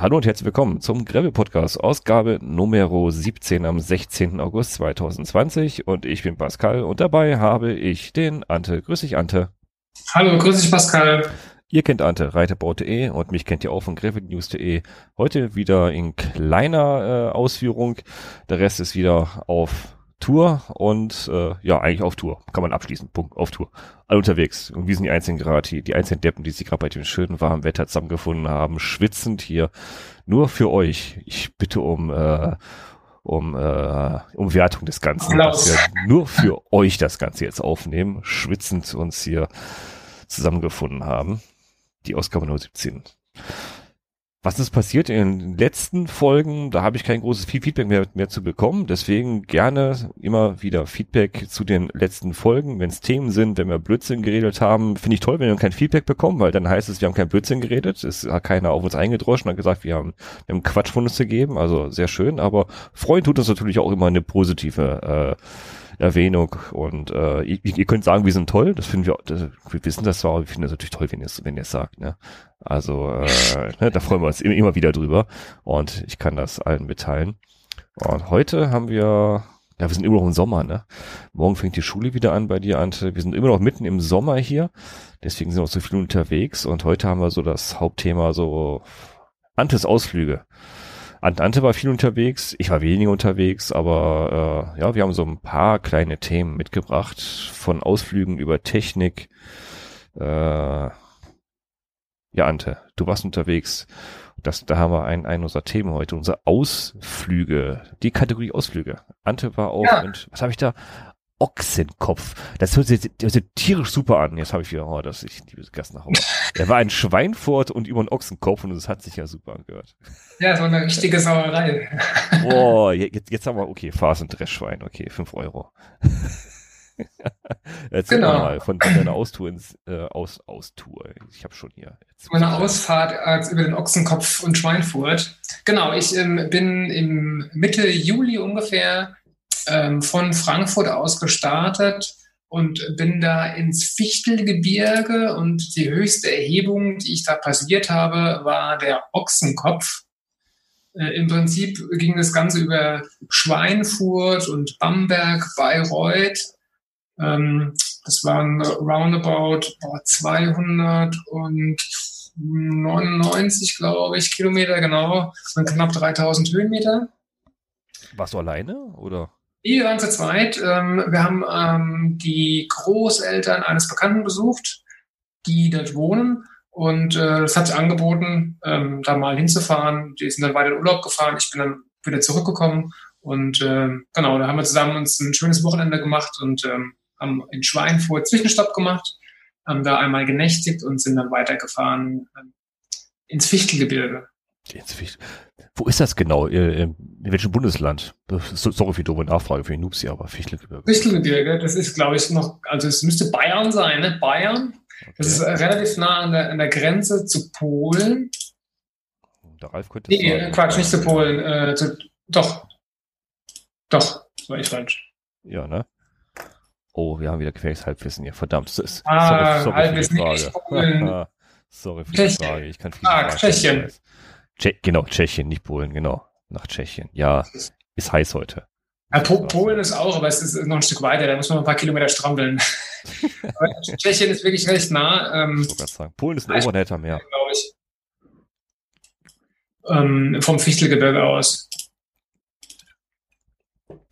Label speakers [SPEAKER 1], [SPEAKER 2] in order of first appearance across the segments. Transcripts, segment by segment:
[SPEAKER 1] Hallo und herzlich willkommen zum Gravel Podcast, Ausgabe Nummer 17 am 16. August 2020 und ich bin Pascal und dabei habe ich den Ante. Grüß dich, Ante.
[SPEAKER 2] Hallo, grüß dich, Pascal.
[SPEAKER 1] Ihr kennt Ante, reiterbau.de und mich kennt ihr auch von gravelnews.de. Heute wieder in kleiner äh, Ausführung. Der Rest ist wieder auf Tour und äh, ja, eigentlich auf Tour. Kann man abschließen. Punkt. Auf Tour. Alle unterwegs. Und wir sind die einzigen gerade, die, die einzelnen Deppen, die sich gerade bei dem schönen warmen Wetter zusammengefunden haben, schwitzend hier. Nur für euch. Ich bitte um äh, um, äh, um Wertung des Ganzen, dass wir nur für euch das Ganze jetzt aufnehmen, schwitzend uns hier zusammengefunden haben. Die Ausgabe 017. Was ist passiert in den letzten Folgen? Da habe ich kein großes Feedback mehr, mehr zu bekommen. Deswegen gerne immer wieder Feedback zu den letzten Folgen. Wenn es Themen sind, wenn wir Blödsinn geredet haben, finde ich toll, wenn wir kein Feedback bekommen, weil dann heißt es, wir haben kein Blödsinn geredet. Es hat keiner auf uns eingedroschen, hat gesagt, wir haben, wir haben Quatsch von uns gegeben. Also sehr schön. Aber freuen tut uns natürlich auch immer eine positive äh, Erwähnung und äh, ihr, ihr könnt sagen, wir sind toll, das finden wir, das, wir wissen das zwar, aber wir finden das natürlich toll, wenn ihr es wenn ihr es sagt. Ne? Also äh, ne, da freuen wir uns immer wieder drüber und ich kann das allen mitteilen. Und heute haben wir, ja, wir sind immer noch im Sommer, ne? Morgen fängt die Schule wieder an bei dir, Ante. Wir sind immer noch mitten im Sommer hier, deswegen sind auch so viel unterwegs und heute haben wir so das Hauptthema so Antes Ausflüge. Ante, Ante war viel unterwegs, ich war weniger unterwegs, aber äh, ja, wir haben so ein paar kleine Themen mitgebracht, von Ausflügen über Technik, äh, ja, Ante, du warst unterwegs. Das, da haben wir ein, ein unserer Themen heute, unsere Ausflüge, die Kategorie Ausflüge. Ante war auch, ja. und was habe ich da? Ochsenkopf. Das hört sich, das hört tierisch super an. Jetzt habe ich wieder, oh, das ich liebe Gast nach Hause. Er war ein Schweinfurt und über einen Ochsenkopf und das hat sich ja super angehört.
[SPEAKER 2] Ja, so eine richtige Sauerei.
[SPEAKER 1] Boah, jetzt, jetzt haben wir, okay, Fas und Dreschschwein, okay, fünf Euro. Erzähl genau. mal von deiner Austour ins äh, Aus, Austour. Ich habe schon hier.
[SPEAKER 2] Meine Ausfahrt als über den Ochsenkopf und Schweinfurt. Genau, ich ähm, bin im Mitte Juli ungefähr ähm, von Frankfurt aus gestartet und bin da ins Fichtelgebirge und die höchste Erhebung, die ich da passiert habe, war der Ochsenkopf. Äh, Im Prinzip ging das Ganze über Schweinfurt und Bamberg, Bayreuth ähm, das waren roundabout oh, 299, glaube ich, Kilometer, genau. Und knapp 3000 Höhenmeter.
[SPEAKER 1] Warst du alleine oder?
[SPEAKER 2] Wir waren zu zweit. Ähm, wir haben ähm, die Großeltern eines Bekannten besucht, die dort wohnen. Und äh, das hat sich angeboten, ähm, da mal hinzufahren. Die sind dann weiter in Urlaub gefahren. Ich bin dann wieder zurückgekommen. Und äh, genau, da haben wir zusammen uns ein schönes Wochenende gemacht und ähm, haben in Schweinfurt Zwischenstopp gemacht, haben da einmal genächtigt und sind dann weitergefahren ähm, ins Fichtelgebirge.
[SPEAKER 1] Wo ist das genau? In welchem Bundesland? Sorry für die doofe Nachfrage für die Noobs hier, aber Fichtelgebirge.
[SPEAKER 2] Fichtelgebirge, das ist, glaube ich, noch, also es müsste Bayern sein, ne? Bayern. Okay. Das ist relativ nah an der, an der Grenze zu Polen.
[SPEAKER 1] Der Ralf könnte
[SPEAKER 2] Nee, sagen, Quatsch, nicht zu Polen. Äh, zu, doch. Doch, das war ich falsch.
[SPEAKER 1] Ja, ne? Oh, wir haben wieder gefährliches Halbwissen hier. Verdammt.
[SPEAKER 2] Ist, ah, sorry, sorry Halbwissen
[SPEAKER 1] die Frage. sorry für die Frage. Ich kann
[SPEAKER 2] viele ah, Tschechien.
[SPEAKER 1] Tsche genau, Tschechien, nicht Polen, genau. Nach Tschechien. Ja, ist heiß heute.
[SPEAKER 2] Ja, po Polen ist auch, aber es ist noch ein Stück weiter, da muss man ein paar Kilometer strampeln. Tschechien ist wirklich recht nah. Ähm,
[SPEAKER 1] sagen. Polen ist ein Overnetter mehr. Glaube ich.
[SPEAKER 2] Ähm, vom Fichtelgebirge aus.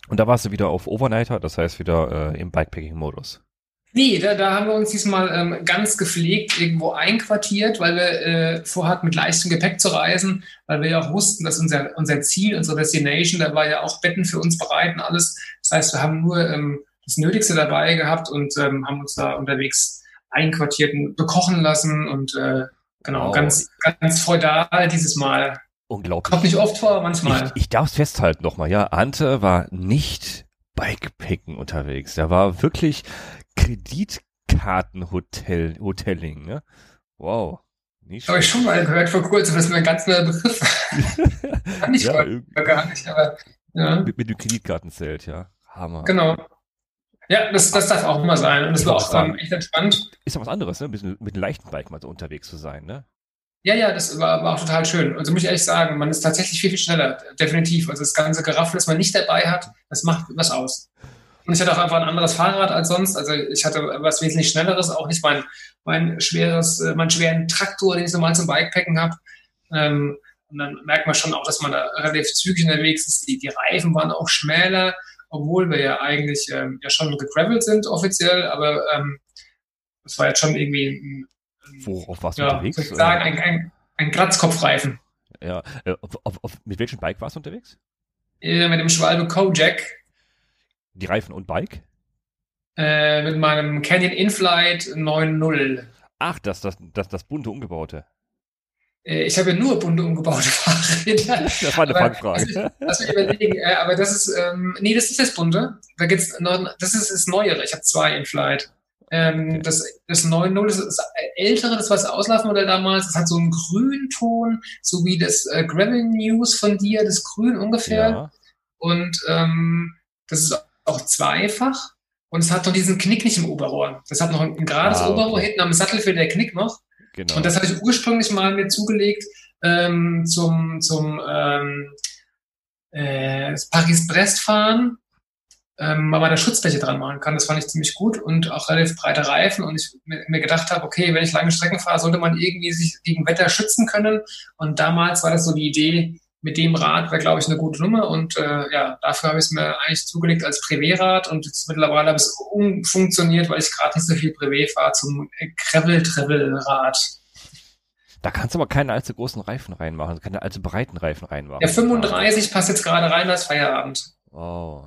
[SPEAKER 1] Und da warst du wieder auf Overnighter, das heißt wieder äh, im Bikepacking-Modus.
[SPEAKER 2] Nee, da, da haben wir uns diesmal ähm, ganz gepflegt irgendwo einquartiert, weil wir äh, vorhatten, mit leichtem Gepäck zu reisen, weil wir ja auch wussten, dass unser, unser Ziel, unsere Destination, da war ja auch Betten für uns bereit und alles. Das heißt, wir haben nur ähm, das Nötigste dabei gehabt und ähm, haben uns da unterwegs einquartiert und bekochen lassen und äh, genau, wow. ganz, ganz feudal dieses Mal.
[SPEAKER 1] Unglaublich.
[SPEAKER 2] Kommt nicht oft vor, manchmal.
[SPEAKER 1] Ich, ich darf es festhalten nochmal, ja. Ante war nicht Bikepicken unterwegs. Er war wirklich Kreditkartenhotel, Hotelling, ne? Wow.
[SPEAKER 2] Nicht Habe ich schon mal gehört vor kurzem, das ist mir ein ganz neuer Begriff. Kann ich ja, gar nicht, aber
[SPEAKER 1] ja. Mit, mit dem Kreditkartenzelt, ja. Hammer.
[SPEAKER 2] Genau. Ja, das, das darf auch mal sein. Und das war auch ähm, echt entspannt.
[SPEAKER 1] Ist ja was anderes, ne? Ein bisschen mit einem leichten Bike mal so unterwegs zu sein, ne?
[SPEAKER 2] Ja, ja, das war, war auch total schön. Also muss ich ehrlich sagen, man ist tatsächlich viel, viel schneller, definitiv. Also das ganze Geraffel, das man nicht dabei hat, das macht was aus. Und ich hatte auch einfach ein anderes Fahrrad als sonst. Also ich hatte was wesentlich Schnelleres, auch nicht mein, mein schweres, äh, meinen schweren Traktor, den ich so mal zum Bikepacken habe. Ähm, und dann merkt man schon auch, dass man da relativ zügig unterwegs ist. Die, die Reifen waren auch schmäler, obwohl wir ja eigentlich ähm, ja schon gegravelt sind offiziell, aber ähm, das war jetzt schon irgendwie ein,
[SPEAKER 1] ein Worauf warst
[SPEAKER 2] du ja, unterwegs? Ich sagen, ein, ein, ein Kratzkopfreifen.
[SPEAKER 1] Ja, äh, auf, auf, auf, mit welchem Bike warst du unterwegs?
[SPEAKER 2] Äh, mit dem Schwalbe Kojak.
[SPEAKER 1] Die Reifen und Bike?
[SPEAKER 2] Äh, mit meinem Canyon Inflight 9.0.
[SPEAKER 1] Ach, das, das, das, das bunte umgebaute.
[SPEAKER 2] Äh, ich habe ja nur bunte umgebaute Fahrräder.
[SPEAKER 1] Das war eine aber, Fangfrage.
[SPEAKER 2] Lass mich überlegen. Äh, aber das ist, ähm, nee, das ist das bunte. Da gibt's noch, das ist das Neuere. Ich habe zwei Inflight. Ähm, das das 9.0 ist das ältere, das war das Auslaufmodell damals. Das hat so einen Grünton, so wie das äh, Gravel News von dir, das Grün ungefähr. Ja. Und ähm, das ist auch zweifach. Und es hat noch diesen Knick nicht im Oberrohr. Das hat noch ein, ein gerades ah, okay. Oberrohr, hinten am Sattel für der Knick noch. Genau. Und das habe ich ursprünglich mal mir zugelegt ähm, zum, zum ähm, äh, Paris-Brest fahren, ähm, weil man da Schutzbleche dran machen kann. Das fand ich ziemlich gut und auch relativ breite Reifen. Und ich mir, mir gedacht habe, okay, wenn ich lange Strecken fahre, sollte man irgendwie sich gegen Wetter schützen können. Und damals war das so die Idee, mit dem Rad wäre, glaube ich, eine gute Nummer. Und äh, ja, dafür habe ich es mir eigentlich zugelegt als Privé-Rad und jetzt mittlerweile habe ich es umfunktioniert, weil ich gerade nicht so viel Privé fahre zum Gravel-Travel-Rad.
[SPEAKER 1] Da kannst du aber keine allzu großen Reifen reinmachen, keine allzu breiten Reifen reinmachen.
[SPEAKER 2] Der 35 passt jetzt gerade rein als Feierabend.
[SPEAKER 1] Oh.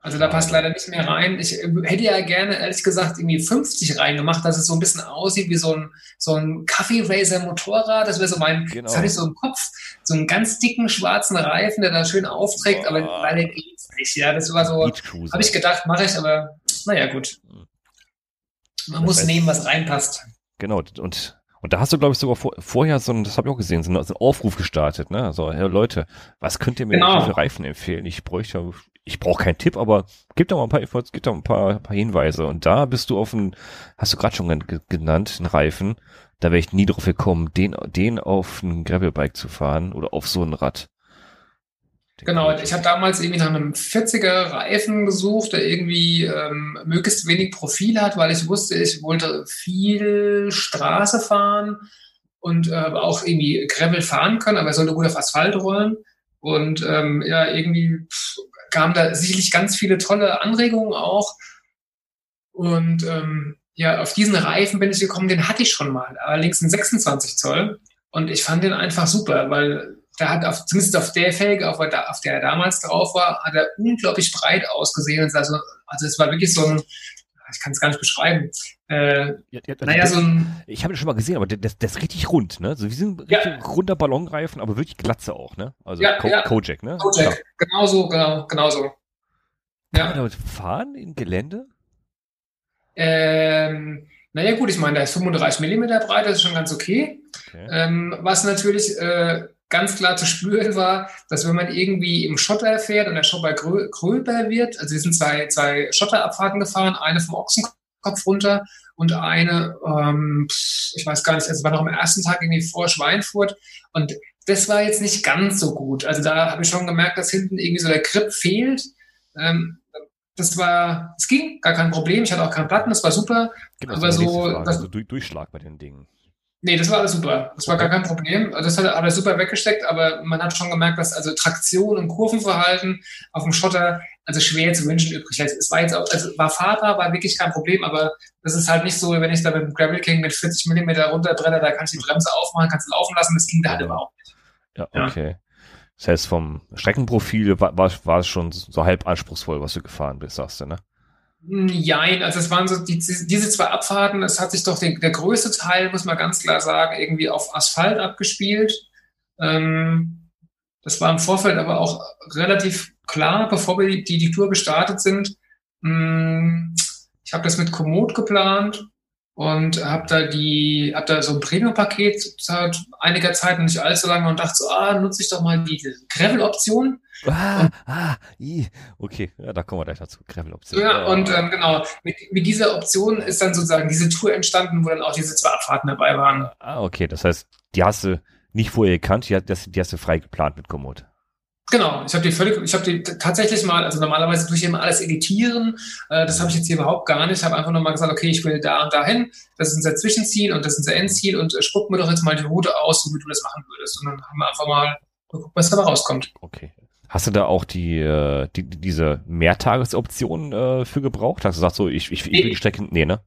[SPEAKER 2] Also da passt leider nicht mehr rein. Ich äh, hätte ja gerne, ehrlich gesagt, irgendwie 50 reingemacht, dass es so ein bisschen aussieht wie so ein, so ein Kaffee Racer Motorrad. Das wäre so mein, genau. das hatte ich so im Kopf. So einen ganz dicken schwarzen Reifen, der da schön aufträgt, oh. aber leider geht's nicht. Ja, das war so, habe ich gedacht, mache ich, aber naja, gut. Man das muss heißt, nehmen, was reinpasst.
[SPEAKER 1] Genau, und und da hast du, glaube ich, sogar vor, vorher so ein, das habe ich auch gesehen, so einen, so einen Aufruf gestartet, ne? Also, hey Leute, was könnt ihr mir genau. für Reifen empfehlen? Ich bräuchte ich brauche keinen Tipp, aber gib doch mal ein paar Infos, gib doch ein paar, paar Hinweise. Und da bist du auf einen, hast du gerade schon genannt, einen Reifen. Da wäre ich nie drauf gekommen, den, den auf ein Gravelbike zu fahren oder auf so ein Rad.
[SPEAKER 2] Genau, ich habe damals irgendwie nach einem 40er Reifen gesucht, der irgendwie ähm, möglichst wenig Profil hat, weil ich wusste, ich wollte viel Straße fahren und äh, auch irgendwie Gravel fahren können, aber er sollte gut auf Asphalt rollen. Und ähm, ja, irgendwie pff, kamen da sicherlich ganz viele tolle Anregungen auch. Und ähm, ja, auf diesen Reifen bin ich gekommen, den hatte ich schon mal, allerdings ein 26 Zoll. Und ich fand den einfach super, weil der hat auf, zumindest auf der Felge, auf, auf der er damals drauf war, hat er unglaublich breit ausgesehen. Also, also es war wirklich so ein, ich kann es gar nicht beschreiben. Äh, ja, ja, naja,
[SPEAKER 1] das,
[SPEAKER 2] so ein.
[SPEAKER 1] Ich habe das schon mal gesehen, aber das, das ist richtig rund, ne? So wie so ein ja. runder Ballonreifen, aber wirklich glatze auch, ne? Also ja, Ko ja. Kojak, ne?
[SPEAKER 2] Kojak, genau so, genau, genau so.
[SPEAKER 1] Kann man damit fahren in Gelände?
[SPEAKER 2] Ähm, naja, gut, ich meine, da ist 35 Millimeter breit, das ist schon ganz okay. okay. Ähm, was natürlich äh, ganz klar zu spüren war, dass wenn man irgendwie im Schotter fährt und der Schotter grö gröber wird, also wir sind zwei, zwei Schotterabfahrten gefahren, eine vom Ochsenkopf runter und eine, ähm, ich weiß gar nicht, also war noch am ersten Tag irgendwie vor Schweinfurt und das war jetzt nicht ganz so gut. Also da habe ich schon gemerkt, dass hinten irgendwie so der Grip fehlt. Ähm, das war, es ging, gar kein Problem. Ich hatte auch keinen Platten, das war super.
[SPEAKER 1] Genau, aber so, das, also Durchschlag bei den Dingen.
[SPEAKER 2] Nee, das war alles super. Das war gar kein Problem. Also das hat er super weggesteckt, aber man hat schon gemerkt, dass also Traktion und Kurvenverhalten auf dem Schotter also schwer zu wünschen übrig lässt. Es war jetzt auch, also war fahrbar, war wirklich kein Problem, aber das ist halt nicht so, wenn ich da mit dem Gravel King mit 40 Millimeter runterbrenne, da kannst du die Bremse aufmachen, kannst du laufen lassen, das ging da halt überhaupt nicht.
[SPEAKER 1] Ja, okay. Ja. Das heißt, vom Streckenprofil war, war, war es schon so halb anspruchsvoll, was du gefahren bist, sagst du, ne?
[SPEAKER 2] Nein, also es waren so die, diese zwei Abfahrten, es hat sich doch den, der größte Teil, muss man ganz klar sagen, irgendwie auf Asphalt abgespielt. Ähm, das war im Vorfeld aber auch relativ klar, bevor wir die, die, Tour gestartet sind. Hm, ich habe das mit Komoot geplant und habe da die, habe da so ein Premium-Paket seit einiger Zeit, nicht allzu lange und dachte so, ah, nutze ich doch mal die Gravel-Option.
[SPEAKER 1] Ah, ah, okay, ja, da kommen wir gleich dazu. Gravel-Option.
[SPEAKER 2] Ja, und ähm, genau, mit, mit dieser Option ist dann sozusagen diese Tour entstanden, wo dann auch diese zwei Abfahrten dabei waren.
[SPEAKER 1] Ah, okay, das heißt, die hast du nicht vorher gekannt, die, hast, die hast du frei geplant mit Komoot.
[SPEAKER 2] Genau, ich habe die völlig, ich habe die tatsächlich mal, also normalerweise tue ich immer alles editieren. Äh, das habe ich jetzt hier überhaupt gar nicht. Ich habe einfach nur mal gesagt, okay, ich will da und dahin. Das ist unser Zwischenziel und das ist unser Endziel und äh, spuck mir doch jetzt mal die Route aus, so wie du das machen würdest. Und dann haben wir einfach mal geguckt, was dabei rauskommt.
[SPEAKER 1] Okay. Hast du da auch die, äh, die diese Mehrtagesoption äh, für gebraucht? Hast du gesagt, so ich, ich, ich will die Strecke, nee, ne?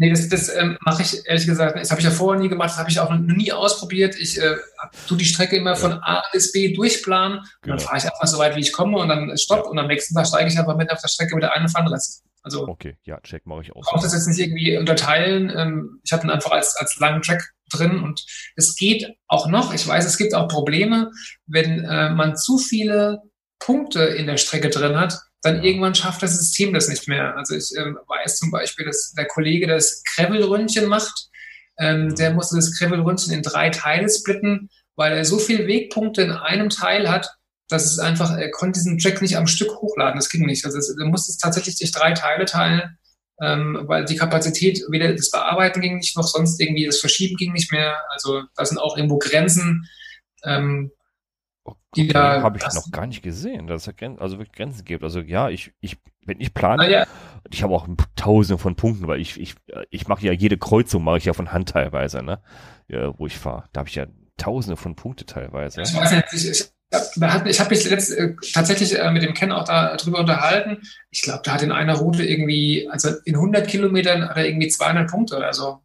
[SPEAKER 2] Nee, das, das ähm, mache ich ehrlich gesagt, das habe ich ja vorher nie gemacht, das habe ich auch noch nie ausprobiert. Ich äh, tue die Strecke immer von A bis B durchplanen genau. und dann fahre ich einfach so weit, wie ich komme und dann stopp ja. und am nächsten Tag steige ich einfach mit auf der Strecke mit der einen fahren lassen.
[SPEAKER 1] Also, okay, ja, check mache ich auch.
[SPEAKER 2] Ich brauche das jetzt nicht irgendwie unterteilen. Ähm, ich habe ihn einfach als, als langen Track drin und es geht auch noch. Ich weiß, es gibt auch Probleme, wenn äh, man zu viele Punkte in der Strecke drin hat, dann irgendwann schafft das System das nicht mehr. Also ich äh, weiß zum Beispiel, dass der Kollege das Krevelründchen macht. Ähm, der musste das Krevelründchen in drei Teile splitten, weil er so viele Wegpunkte in einem Teil hat, dass es einfach, er konnte diesen Track nicht am Stück hochladen. Das ging nicht. Also er musste es tatsächlich durch drei Teile teilen, ähm, weil die Kapazität, weder das Bearbeiten ging nicht, noch sonst irgendwie das Verschieben ging nicht mehr. Also da sind auch irgendwo Grenzen. Ähm,
[SPEAKER 1] die da habe ich noch gar nicht gesehen, dass es also wirklich Grenzen gibt. Also ja, ich, ich, wenn ich plane, ah, ja. ich habe auch tausende von Punkten, weil ich, ich, ich mache ja jede Kreuzung mache ich ja von Hand teilweise, ne? Ja, wo ich fahre. Da habe ich ja tausende von Punkte teilweise.
[SPEAKER 2] Ich weiß nicht, ich, ich, ich habe mich letzt, äh, tatsächlich äh, mit dem Ken auch darüber unterhalten. Ich glaube, da hat in einer Route irgendwie, also in 100 Kilometern hat er irgendwie 200 Punkte oder so.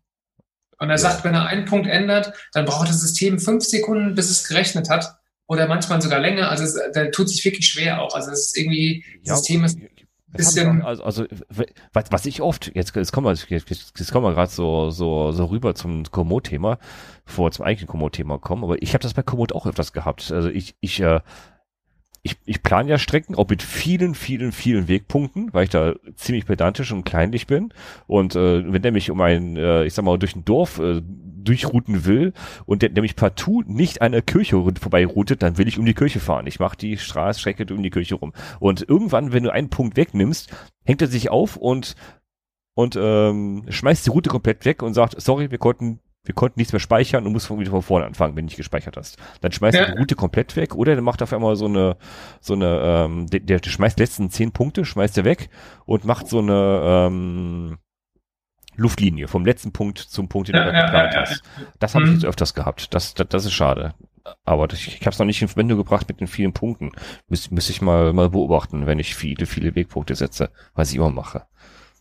[SPEAKER 2] Und er ja. sagt, wenn er einen Punkt ändert, dann braucht das System fünf Sekunden, bis es gerechnet hat oder manchmal sogar länger. Also es, da tut sich wirklich schwer auch. Also es ist irgendwie, ja, System ist bisschen.
[SPEAKER 1] Also, also was, was ich oft, jetzt, jetzt kommen wir, jetzt, jetzt kommen wir gerade so, so, so rüber zum Komoot-Thema, vor zum eigentlichen Komoot-Thema kommen, aber ich habe das bei Komoot auch öfters gehabt. Also ich, ich, äh, ich, ich plane ja Strecken auch mit vielen, vielen, vielen Wegpunkten, weil ich da ziemlich pedantisch und kleinlich bin. Und äh, wenn der mich um ein, äh, ich sag mal, durch ein Dorf äh, durchrouten will und der, mich partout nicht an der Kirche vorbeiroutet, dann will ich um die Kirche fahren. Ich mache die Straßstrecke um die Kirche rum. Und irgendwann, wenn du einen Punkt wegnimmst, hängt er sich auf und und ähm, schmeißt die Route komplett weg und sagt, sorry, wir konnten wir konnten nichts mehr speichern und musst wieder von vorne anfangen, wenn du nicht gespeichert hast. Dann schmeißt ja. er die Route komplett weg oder der macht auf einmal so eine, so eine, ähm, der, der schmeißt letzten zehn Punkte, schmeißt er weg und macht so eine, ähm, Luftlinie vom letzten Punkt zum Punkt, den ja, du ja, geplant ja, hast. Das habe ich mhm. jetzt öfters gehabt. Das, das, das ist schade. Aber das, ich habe es noch nicht in Verbindung gebracht mit den vielen Punkten. Müsste müsste ich mal, mal beobachten, wenn ich viele, viele Wegpunkte setze, was ich immer mache.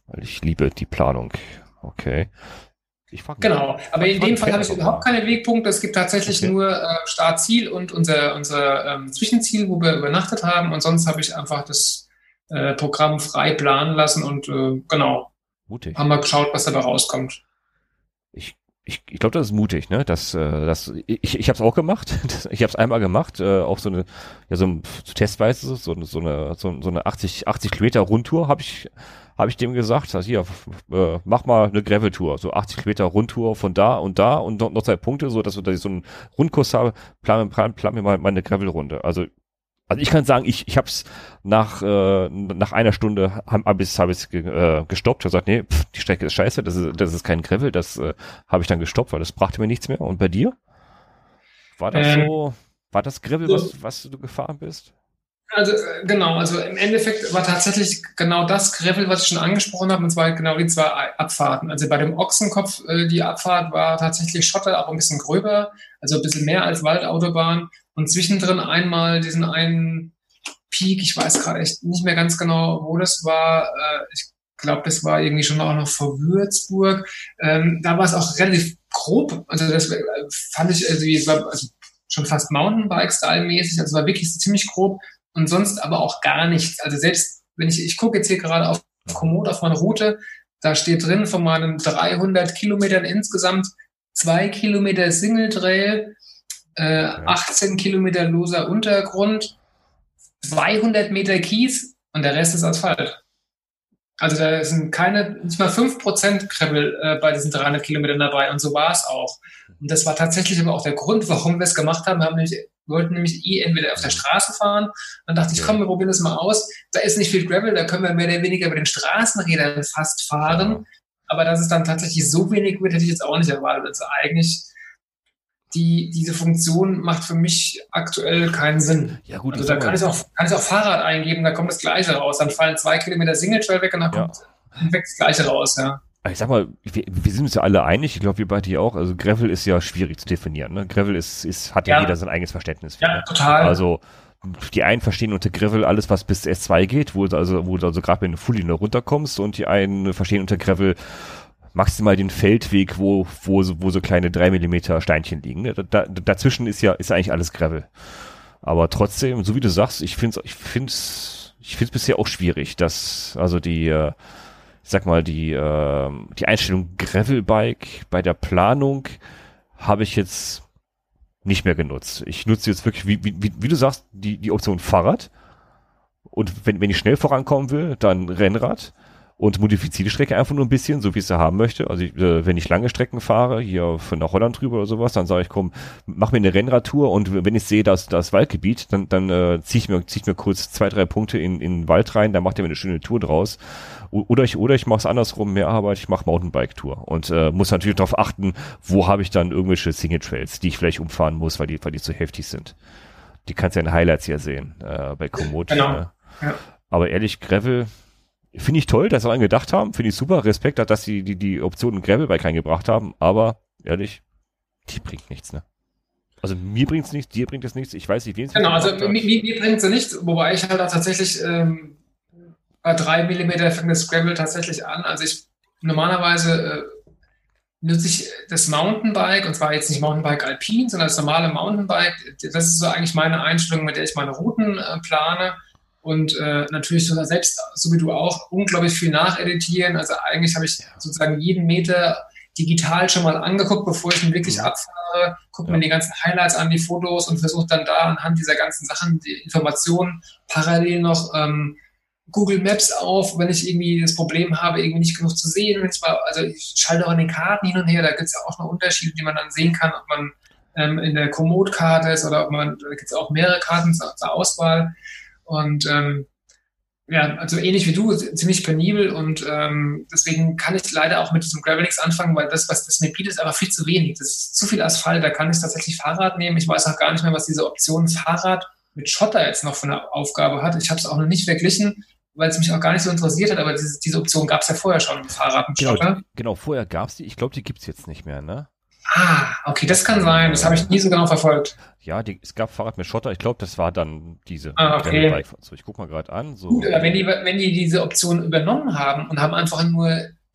[SPEAKER 1] Weil ich liebe die Planung. Okay.
[SPEAKER 2] Ich genau, aber in dem Fall habe ich überhaupt keine Wegpunkte. Es gibt tatsächlich okay. nur äh, Startziel und unser, unser ähm, Zwischenziel, wo wir übernachtet haben. Und sonst habe ich einfach das äh, Programm frei planen lassen und äh, genau, Mutig. Haben wir geschaut, was dabei rauskommt.
[SPEAKER 1] Ich, ich, ich glaube, das ist mutig, ne? Das, äh, das, ich, ich habe es auch gemacht. ich habe es einmal gemacht, äh, auch so eine, ja so ein testweise so, so eine, so, so eine 80, 80 Kilometer Rundtour habe ich, habe ich dem gesagt, also hier, äh, mach mal eine Gravel-Tour, so 80 Kilometer Rundtour von da und da und noch, noch zwei Punkte, so dass, dass ich so einen Rundkurs habe, plan, plan, plan mir mal meine Gravel-Runde. Also also ich kann sagen, ich, ich habe es nach, äh, nach einer Stunde habe ich hab ich's ge, äh, gestoppt und gesagt, nee, pff, die Strecke ist scheiße, das ist, das ist kein Gravel, das äh, habe ich dann gestoppt, weil das brachte mir nichts mehr. Und bei dir? War das ähm, so, war das Gravel, so, was, was du gefahren bist?
[SPEAKER 2] Also äh, genau, also im Endeffekt war tatsächlich genau das Gravel, was ich schon angesprochen habe, und zwar genau die zwei Abfahrten. Also bei dem Ochsenkopf, äh, die Abfahrt war tatsächlich Schotter, auch ein bisschen gröber, also ein bisschen mehr als Waldautobahn und zwischendrin einmal diesen einen Peak, ich weiß gerade echt nicht mehr ganz genau, wo das war. Äh, ich glaube, das war irgendwie schon auch noch vor Würzburg. Ähm, da war es auch relativ grob. Also das äh, fand ich also, war, also schon fast Mountainbike-Style-mäßig. Also war wirklich ziemlich grob und sonst aber auch gar nichts. Also selbst wenn ich, ich gucke jetzt hier gerade auf Komoot auf meine Route, da steht drin von meinen 300 Kilometern insgesamt zwei Kilometer Single Trail, äh, 18 Kilometer loser Untergrund, 200 Meter Kies und der Rest ist Asphalt. Also da sind keine, nicht mal 5% Gravel äh, bei diesen 300 Kilometern dabei und so war es auch. Und das war tatsächlich aber auch der Grund, warum wir es gemacht haben. Wir haben nämlich, wollten nämlich eh entweder auf der Straße fahren, dann dachte ich, komm, wir probieren das mal aus. Da ist nicht viel Gravel, da können wir mehr oder weniger über den Straßenrädern fast fahren. Aber dass es dann tatsächlich so wenig wird, hätte ich jetzt auch nicht erwartet. Also eigentlich die, diese Funktion macht für mich aktuell keinen Sinn.
[SPEAKER 1] Ja, gut.
[SPEAKER 2] Also da kann ich, auch, kann ich auch Fahrrad eingeben, da kommt das Gleiche raus. Dann fallen zwei Kilometer Single Trail weg und dann ja. kommt weg das Gleiche raus, ja.
[SPEAKER 1] Ich sag mal, wir, wir sind uns ja alle einig, ich glaube, wir beide hier auch. Also Gravel ist ja schwierig zu definieren. Ne? Gravel ist, ist, hat ja, ja jeder sein eigenes Verständnis.
[SPEAKER 2] Für, ja, total.
[SPEAKER 1] Also die einen verstehen unter Gravel alles, was bis S2 geht, wo du also, wo du also gerade mit einer Fully runterkommst und die einen verstehen unter Gravel maximal den Feldweg, wo, wo, so, wo so kleine drei Millimeter Steinchen liegen. Ne? Da, dazwischen ist ja, ist eigentlich alles Gravel. Aber trotzdem, so wie du sagst, ich finde es ich find's, ich find's bisher auch schwierig, dass, also die, äh, ich sag mal, die, äh, die Einstellung Gravelbike bei der Planung habe ich jetzt nicht mehr genutzt. Ich nutze jetzt wirklich, wie, wie, wie du sagst, die, die Option Fahrrad. Und wenn, wenn ich schnell vorankommen will, dann Rennrad und modifiziere die Strecke einfach nur ein bisschen, so wie ich sie haben möchte. Also ich, äh, wenn ich lange Strecken fahre, hier von nach Holland drüber oder sowas, dann sage ich, komm, mach mir eine Rennradtour und wenn ich sehe, dass das Waldgebiet, dann, dann äh, ziehe ich mir, zieh ich mir kurz zwei, drei Punkte in, in den Wald rein, dann macht er mir eine schöne Tour draus. Oder ich, oder ich mache es andersrum, mehr Arbeit, ich mache Mountainbike-Tour und äh, muss natürlich darauf achten, wo habe ich dann irgendwelche Single-Trails, die ich vielleicht umfahren muss, weil die, weil die zu heftig sind. Die kannst du ja in Highlights hier sehen, äh, bei Komoot. Genau. Äh. Ja. Aber ehrlich, Gravel, Finde ich toll, dass sie daran gedacht haben. Finde ich super. Respekt, dass sie die, die Option Gravelbike reingebracht haben. Aber ehrlich, die bringt nichts, ne? Also mir bringt es nichts, dir bringt es nichts. Ich weiß nicht, wen es
[SPEAKER 2] Genau, also mir, mir bringt es nichts, wobei ich halt auch tatsächlich ähm, bei drei Millimeter fängt das Gravel tatsächlich an. Also ich normalerweise äh, nutze ich das Mountainbike, und zwar jetzt nicht Mountainbike Alpin, sondern das normale Mountainbike. Das ist so eigentlich meine Einstellung, mit der ich meine Routen äh, plane und äh, natürlich sogar selbst, so wie du auch, unglaublich viel nacheditieren. Also eigentlich habe ich sozusagen jeden Meter digital schon mal angeguckt, bevor ich ihn wirklich ja. abfahre, gucke ja. mir die ganzen Highlights an, die Fotos und versuche dann da anhand dieser ganzen Sachen die Informationen parallel noch ähm, Google Maps auf, wenn ich irgendwie das Problem habe, irgendwie nicht genug zu sehen. Wenn ich mal, also ich schalte auch an den Karten hin und her, da gibt es ja auch noch Unterschiede, die man dann sehen kann, ob man ähm, in der Komoot-Karte ist oder ob man, da gibt es auch mehrere Karten zur, zur Auswahl. Und ähm, ja, also ähnlich wie du, ziemlich penibel und ähm, deswegen kann ich leider auch mit diesem Gravel nichts anfangen, weil das, was das mir bietet, ist aber viel zu wenig. Das ist zu viel Asphalt, da kann ich tatsächlich Fahrrad nehmen. Ich weiß auch gar nicht mehr, was diese Option Fahrrad mit Schotter jetzt noch von der Aufgabe hat. Ich habe es auch noch nicht verglichen, weil es mich auch gar nicht so interessiert hat, aber diese, diese Option gab es ja vorher schon, Fahrrad mit
[SPEAKER 1] genau,
[SPEAKER 2] Schotter.
[SPEAKER 1] Genau, vorher gab es die. Ich glaube, die gibt es jetzt nicht mehr, ne?
[SPEAKER 2] Ah, okay, das kann sein. Das habe ich nie so genau verfolgt.
[SPEAKER 1] Ja, die, es gab Fahrrad mit Schotter. Ich glaube, das war dann diese
[SPEAKER 2] ah, okay.
[SPEAKER 1] So, ich guck mal gerade an. So.
[SPEAKER 2] Gut, aber wenn die, wenn die diese Option übernommen haben und haben einfach nur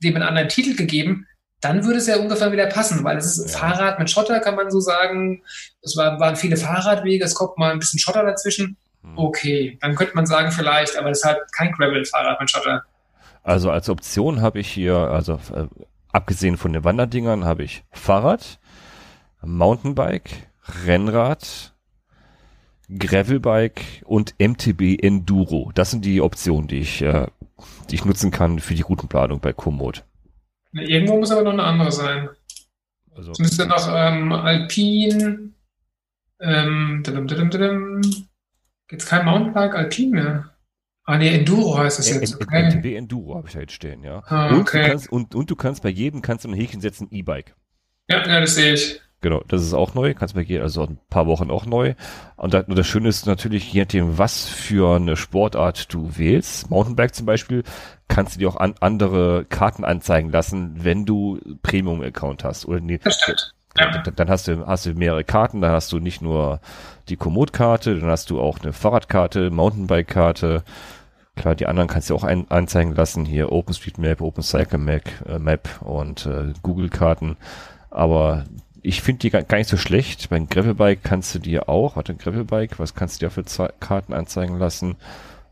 [SPEAKER 2] dem einen anderen Titel gegeben, dann würde es ja ungefähr wieder passen, weil es ist ja. Fahrrad mit Schotter, kann man so sagen. Es war, waren viele Fahrradwege, es kommt mal ein bisschen Schotter dazwischen. Hm. Okay, dann könnte man sagen vielleicht, aber halt kein Gravel-Fahrrad mit Schotter.
[SPEAKER 1] Also als Option habe ich hier, also äh, abgesehen von den Wanderdingern habe ich Fahrrad, Mountainbike, Rennrad, Gravelbike und MTB Enduro. Das sind die Optionen, die ich, äh, die ich nutzen kann für die Routenplanung bei Komoot.
[SPEAKER 2] Irgendwo muss aber noch eine andere sein. Also, es müsste noch ähm, Alpin. Ähm, Gibt es kein Mountainbike Alpin mehr? Ah nee, Enduro heißt das jetzt. Okay.
[SPEAKER 1] MTB Enduro habe ich da jetzt stehen, ja. Ah, und, okay. du kannst, und, und du kannst bei jedem kannst du ein Häkchen setzen, E-Bike.
[SPEAKER 2] Ja, ja, das sehe ich.
[SPEAKER 1] Genau, das ist auch neu, kannst bei jedem, also ein paar Wochen auch neu. Und das, das Schöne ist natürlich, je nachdem, was für eine Sportart du wählst, Mountainbike zum Beispiel, kannst du dir auch an, andere Karten anzeigen lassen, wenn du Premium-Account hast. Oder nee,
[SPEAKER 2] das stimmt. Ja.
[SPEAKER 1] Dann hast du, hast du mehrere Karten, dann hast du nicht nur die Komoot-Karte, dann hast du auch eine Fahrradkarte, Mountainbike-Karte, Klar, die anderen kannst du auch ein, anzeigen lassen, hier OpenStreetMap, OpenCycleMap äh, Map und äh, Google-Karten. Aber ich finde die gar, gar nicht so schlecht. Beim Gravelbike kannst du dir auch, warte, Gravelbike, was kannst du dir für Karten anzeigen lassen?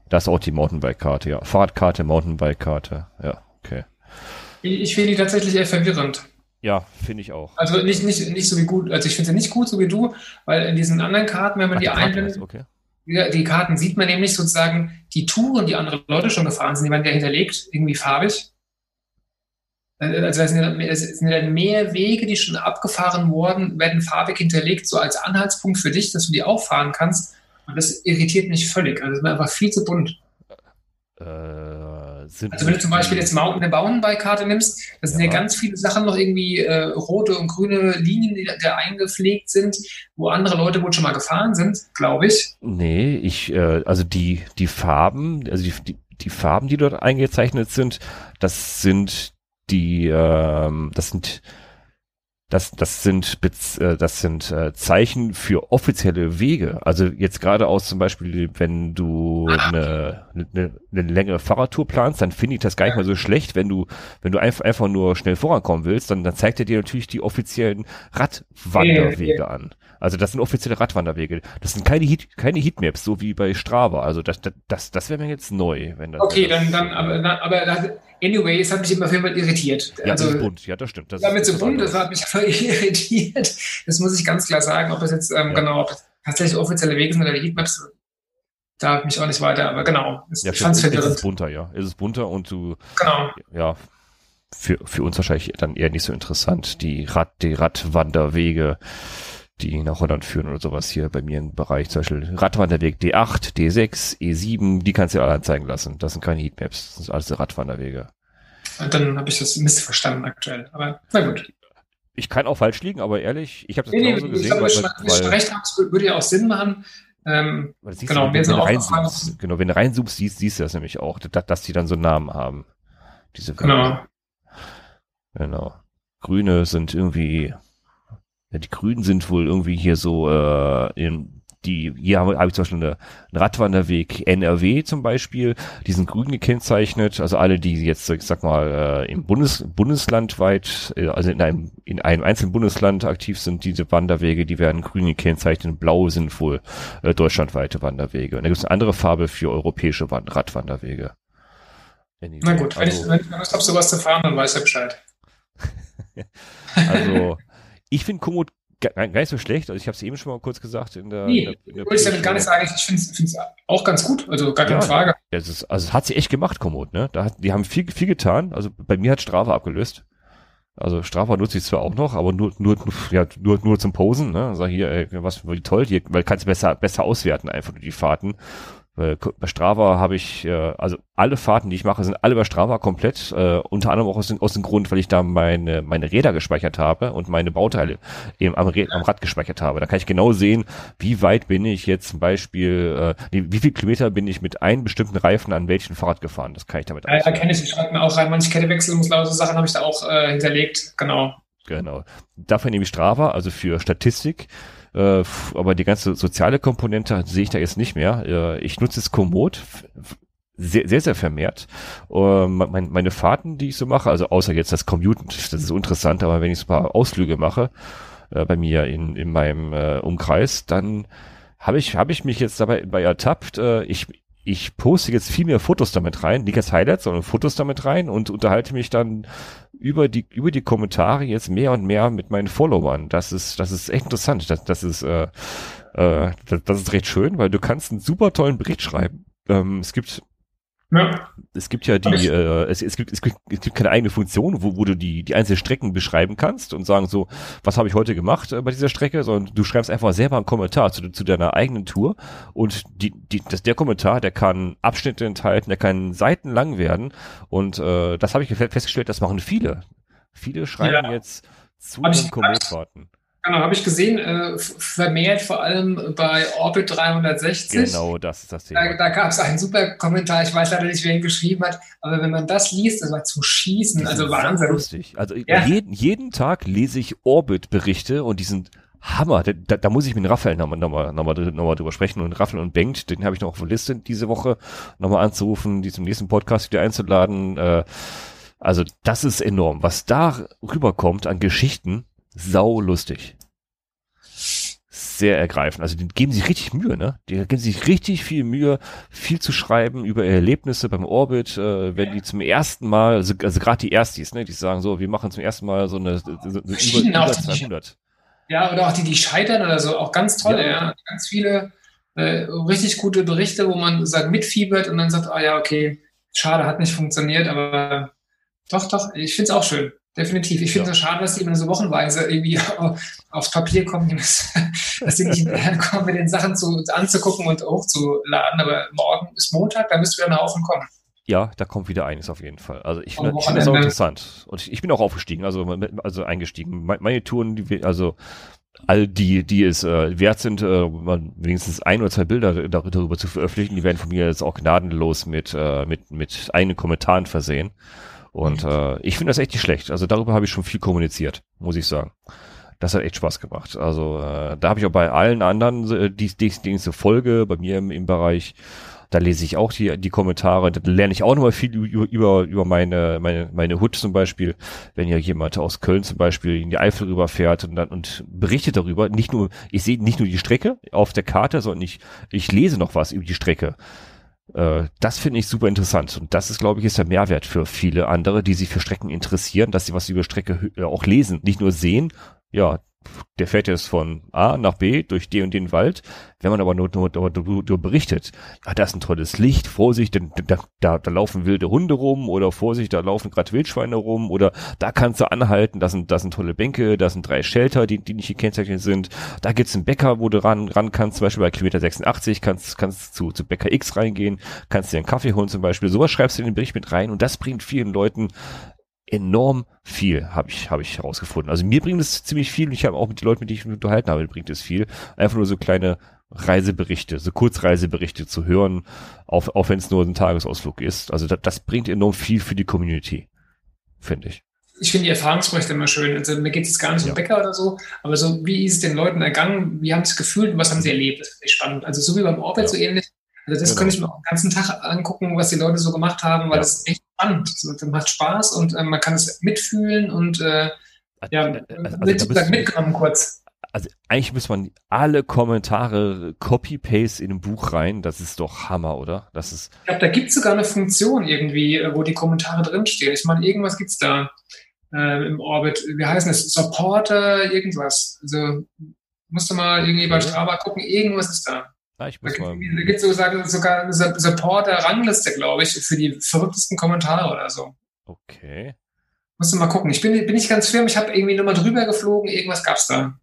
[SPEAKER 1] Das ist auch die Mountainbike-Karte, ja. Fahrradkarte, Mountainbike-Karte, ja, okay.
[SPEAKER 2] Ich finde die tatsächlich eher verwirrend.
[SPEAKER 1] Ja, finde ich auch.
[SPEAKER 2] Also nicht, nicht, nicht so wie gut, also ich finde sie nicht gut, so wie du, weil in diesen anderen Karten, wenn man Ach, die einbindet.
[SPEAKER 1] Okay.
[SPEAKER 2] Die Karten sieht man nämlich sozusagen, die Touren, die andere Leute schon gefahren sind, die werden ja hinterlegt, irgendwie farbig. Äh, also es sind, dann mehr Wege, die schon abgefahren wurden, werden farbig hinterlegt, so als Anhaltspunkt für dich, dass du die auch fahren kannst. Und das irritiert mich völlig. Also es ist einfach viel zu bunt. Äh, also wenn du zum Beispiel jetzt Mountain eine Mountainbike-Karte nimmst, da sind ja. ja. ganz viele Sachen noch irgendwie äh, rote und grüne Linien, die da eingepflegt sind, wo andere Leute wohl schon mal gefahren sind, glaube ich.
[SPEAKER 1] Nee, ich, äh, also die, die Farben, also die, die, die Farben, die dort eingezeichnet sind, das sind die, ähm, das sind das, das sind, äh, das sind äh, Zeichen für offizielle Wege. Also jetzt gerade aus zum Beispiel, wenn du eine, eine, eine längere Fahrradtour planst, dann finde ich das gar nicht mal so schlecht, wenn du, wenn du einfach, einfach nur schnell vorankommen willst, dann, dann zeigt er dir natürlich die offiziellen Radwanderwege an. Also das sind offizielle Radwanderwege. Das sind keine Heat, keine Heatmaps, so wie bei Strava. Also das, das, das, das wäre mir jetzt neu, wenn das.
[SPEAKER 2] Okay, dann, dann, aber, aber anyway, es hat mich immer viel irritiert.
[SPEAKER 1] Ja, also, das ist bunt, ja, das stimmt.
[SPEAKER 2] Das damit so bunt, das hat mich völlig irritiert. Das muss ich ganz klar sagen, ob es jetzt, ähm, ja. genau, ob es tatsächlich offizielle Wege sind oder Heatmaps, da habe ich mich auch nicht weiter, aber genau.
[SPEAKER 1] Es, ja, ich fand es verwirrend. Es ist bunter, ja. Es ist bunter und du, genau. ja, für, für uns wahrscheinlich dann eher nicht so interessant. Die Rad, die Radwanderwege, die nach Holland führen oder sowas hier bei mir im Bereich, zum Beispiel Radwanderweg D8, D6, E7, die kannst du alle anzeigen lassen. Das sind keine Heatmaps, das sind alles Radwanderwege.
[SPEAKER 2] Dann habe ich das missverstanden aktuell, aber na gut.
[SPEAKER 1] Ich kann auch falsch liegen, aber ehrlich, ich habe das nee, genauso nee, gesehen.
[SPEAKER 2] Ich glaube, weil, weil, recht hast, würde ja auch Sinn machen. Ähm,
[SPEAKER 1] genau, du, wenn, wenn, reinzoomst, genau, wenn du reinzoomst, siehst, siehst du das nämlich auch, dass, dass die dann so Namen haben. Diese genau. Genau. Grüne sind irgendwie ja, die Grünen sind wohl irgendwie hier so äh, in die, hier habe hab ich zum Beispiel eine, einen Radwanderweg NRW zum Beispiel, die sind grün gekennzeichnet, also alle, die jetzt, ich sag mal, äh, im Bundes, Bundeslandweit, äh, also in einem, in einem einzelnen Bundesland aktiv sind, diese Wanderwege, die werden grün gekennzeichnet, blau sind wohl äh, deutschlandweite Wanderwege. Und da gibt es eine andere Farbe für europäische Wand Radwanderwege.
[SPEAKER 2] Na gut, also, wenn ich, wenn ich Lust habe, sowas zu fahren, dann weiß er Bescheid.
[SPEAKER 1] also, ich finde Komoot gar, nicht so schlecht. Also ich habe es eben schon mal kurz gesagt in der.
[SPEAKER 2] Nee, in der, in der wollte ich damit gar nicht sagen. Ich finde es auch ganz gut. Also gar keine ja, Frage.
[SPEAKER 1] Das ist, also hat sie echt gemacht, Komoot. Ne? Da hat, die haben viel, viel getan. Also bei mir hat Strafe abgelöst. Also Strava nutze ich zwar auch noch, aber nur nur ja, nur nur zum Posen, ne? Sag hier, ey, was wie toll, hier, weil kannst du besser besser auswerten einfach die Fahrten bei Strava habe ich, äh, also alle Fahrten, die ich mache, sind alle bei Strava komplett. Äh, unter anderem auch aus, dem, aus dem Grund, weil ich da meine, meine Räder gespeichert habe und meine Bauteile eben am, am Rad gespeichert habe. Da kann ich genau sehen, wie weit bin ich jetzt zum Beispiel, äh, nee, wie viel Kilometer bin ich mit einem bestimmten Reifen an welchem Fahrrad gefahren. Das kann ich damit
[SPEAKER 2] Ja, kenne ich. Ich schreibe mir auch rein, manche Kette wechseln muss, lauter Sachen habe ich da auch äh, hinterlegt. Genau.
[SPEAKER 1] Genau. Dafür nehme ich Strava, also für Statistik. Äh, aber die ganze soziale Komponente sehe ich da jetzt nicht mehr. Äh, ich nutze es Komoot sehr, sehr, sehr vermehrt. Uh, mein, meine Fahrten, die ich so mache, also außer jetzt das Commuten, das ist interessant, aber wenn ich so ein paar Ausflüge mache, äh, bei mir in, in meinem äh, Umkreis, dann habe ich, habe ich mich jetzt dabei bei ertappt. Äh, ich, ich poste jetzt viel mehr Fotos damit rein, nicht als Highlights, sondern Fotos damit rein und unterhalte mich dann über die, über die Kommentare jetzt mehr und mehr mit meinen Followern. Das ist, das ist echt interessant. Das, das ist, äh, äh, das, das ist recht schön, weil du kannst einen super tollen Bericht schreiben. Ähm, es gibt ja. Es gibt ja die, äh, es, es, gibt, es, gibt, es gibt keine eigene Funktion, wo, wo du die, die einzelnen Strecken beschreiben kannst und sagen so, was habe ich heute gemacht äh, bei dieser Strecke, sondern du schreibst einfach selber einen Kommentar zu, zu deiner eigenen Tour und die, die, das, der Kommentar, der kann Abschnitte enthalten, der kann Seiten lang werden und äh, das habe ich festgestellt, das machen viele. Viele schreiben ja. jetzt zu den Kometfahrten.
[SPEAKER 2] Genau, habe ich gesehen, äh, vermehrt vor allem bei Orbit 360.
[SPEAKER 1] Genau, das ist das Thema.
[SPEAKER 2] Da, da gab es einen super Kommentar, ich weiß leider nicht, wer ihn geschrieben hat, aber wenn man das liest, das war zu schießen,
[SPEAKER 1] die
[SPEAKER 2] also Wahnsinn.
[SPEAKER 1] Lustig. Also ja. jeden, jeden Tag lese ich Orbit-Berichte und die sind Hammer. Da, da muss ich mit Raphael nochmal noch mal, noch mal, noch mal drüber sprechen. Und Raphael und Bengt, den habe ich noch auf der Liste diese Woche nochmal anzurufen, die zum nächsten Podcast wieder einzuladen. Äh, also das ist enorm. Was da rüberkommt an Geschichten, sau lustig. Sehr ergreifend. Also die geben sich richtig Mühe, ne? Die geben sich richtig viel Mühe, viel zu schreiben über Erlebnisse beim Orbit, äh, wenn die zum ersten Mal, also, also gerade die Erstis, ne, die sagen so, wir machen zum ersten Mal so eine, so, so
[SPEAKER 2] über, über 200. Ja, oder auch die, die scheitern oder so, auch ganz tolle, ja. ja. Ganz viele äh, richtig gute Berichte, wo man sagt, mitfiebert und dann sagt, ah ja, okay, schade, hat nicht funktioniert, aber doch, doch, ich finde es auch schön. Definitiv. Ich finde es ja. schade, dass die immer so wochenweise irgendwie aufs Papier kommen, dass sie nicht hinterherkommen, mit den Sachen zu, anzugucken und hochzuladen. Aber morgen ist Montag, da müsst ihr einen Haufen kommen.
[SPEAKER 1] Ja, da kommt wieder einiges auf jeden Fall. Also ich, finde find das auch interessant. Und ich, ich, bin auch aufgestiegen, also, also eingestiegen. Meine Touren, die, also all die, die es äh, wert sind, äh, wenigstens ein oder zwei Bilder darüber zu veröffentlichen, die werden von mir jetzt auch gnadenlos mit, äh, mit, mit eigenen Kommentaren versehen. Und mhm. äh, ich finde das echt nicht schlecht. Also darüber habe ich schon viel kommuniziert, muss ich sagen. Das hat echt Spaß gemacht. Also äh, da habe ich auch bei allen anderen, äh, die, die, die nächste Folge, bei mir im, im Bereich, da lese ich auch die, die Kommentare, da lerne ich auch nochmal viel über, über, über meine, meine, meine Hut zum Beispiel, wenn ja jemand aus Köln zum Beispiel in die Eifel rüberfährt und dann und berichtet darüber. Nicht nur, ich sehe nicht nur die Strecke auf der Karte, sondern ich, ich lese noch was über die Strecke. Äh, das finde ich super interessant. Und das ist, glaube ich, ist der Mehrwert für viele andere, die sich für Strecken interessieren, dass sie was über Strecke äh, auch lesen, nicht nur sehen. Ja, der fährt jetzt von A nach B durch den und den Wald. Wenn man aber nur, nur, nur, nur berichtet, ja, da ist ein tolles Licht, Vorsicht, da, da, da laufen wilde Hunde rum oder Vorsicht, da laufen gerade Wildschweine rum oder da kannst du anhalten, da sind, da sind tolle Bänke, da sind drei Shelter, die, die nicht gekennzeichnet sind. Da gibt's einen Bäcker, wo du ran, ran kannst, zum Beispiel bei Kilometer 86, kannst, kannst zu, zu Bäcker X reingehen, kannst dir einen Kaffee holen zum Beispiel. Sowas schreibst du in den Bericht mit rein und das bringt vielen Leuten enorm viel, habe ich, hab ich herausgefunden. Also mir bringt es ziemlich viel und ich habe auch mit den Leuten, mit denen ich mich unterhalten habe, bringt es viel. Einfach nur so kleine Reiseberichte, so Kurzreiseberichte zu hören, auch, auch wenn es nur ein Tagesausflug ist. Also das, das bringt enorm viel für die Community, finde ich.
[SPEAKER 2] Ich finde die Erfahrungsberichte immer schön. Also mir geht es gar nicht um ja. Bäcker oder so, aber so, wie ist es den Leuten ergangen, wie haben sie es gefühlt und was haben sie erlebt? Das finde ich spannend. Also so wie beim Orbit ja. so ähnlich. Also das genau. könnte ich mir auch den ganzen Tag angucken, was die Leute so gemacht haben, weil ja. das ist echt spannend. Das macht Spaß und äh, man kann es mitfühlen und äh, ja, also, also mit, mitgenommen kurz.
[SPEAKER 1] Also eigentlich muss man alle Kommentare Copy-Paste in ein Buch rein. Das ist doch Hammer, oder? Das ist.
[SPEAKER 2] Ich glaube, da gibt es sogar eine Funktion irgendwie, äh, wo die Kommentare drinstehen. Ich meine, irgendwas gibt es da äh, im Orbit. Wie heißt das? Supporter, irgendwas. Also musst du mal irgendwie bei Strava gucken, irgendwas ist da.
[SPEAKER 1] Ah, ich muss
[SPEAKER 2] da gibt es sogar, sogar eine Supporter-Rangliste, glaube ich, für die verrücktesten Kommentare oder so.
[SPEAKER 1] Okay.
[SPEAKER 2] Musst du mal gucken. Ich bin, bin nicht ganz firm, ich habe irgendwie nur mal drüber geflogen, irgendwas gab's da.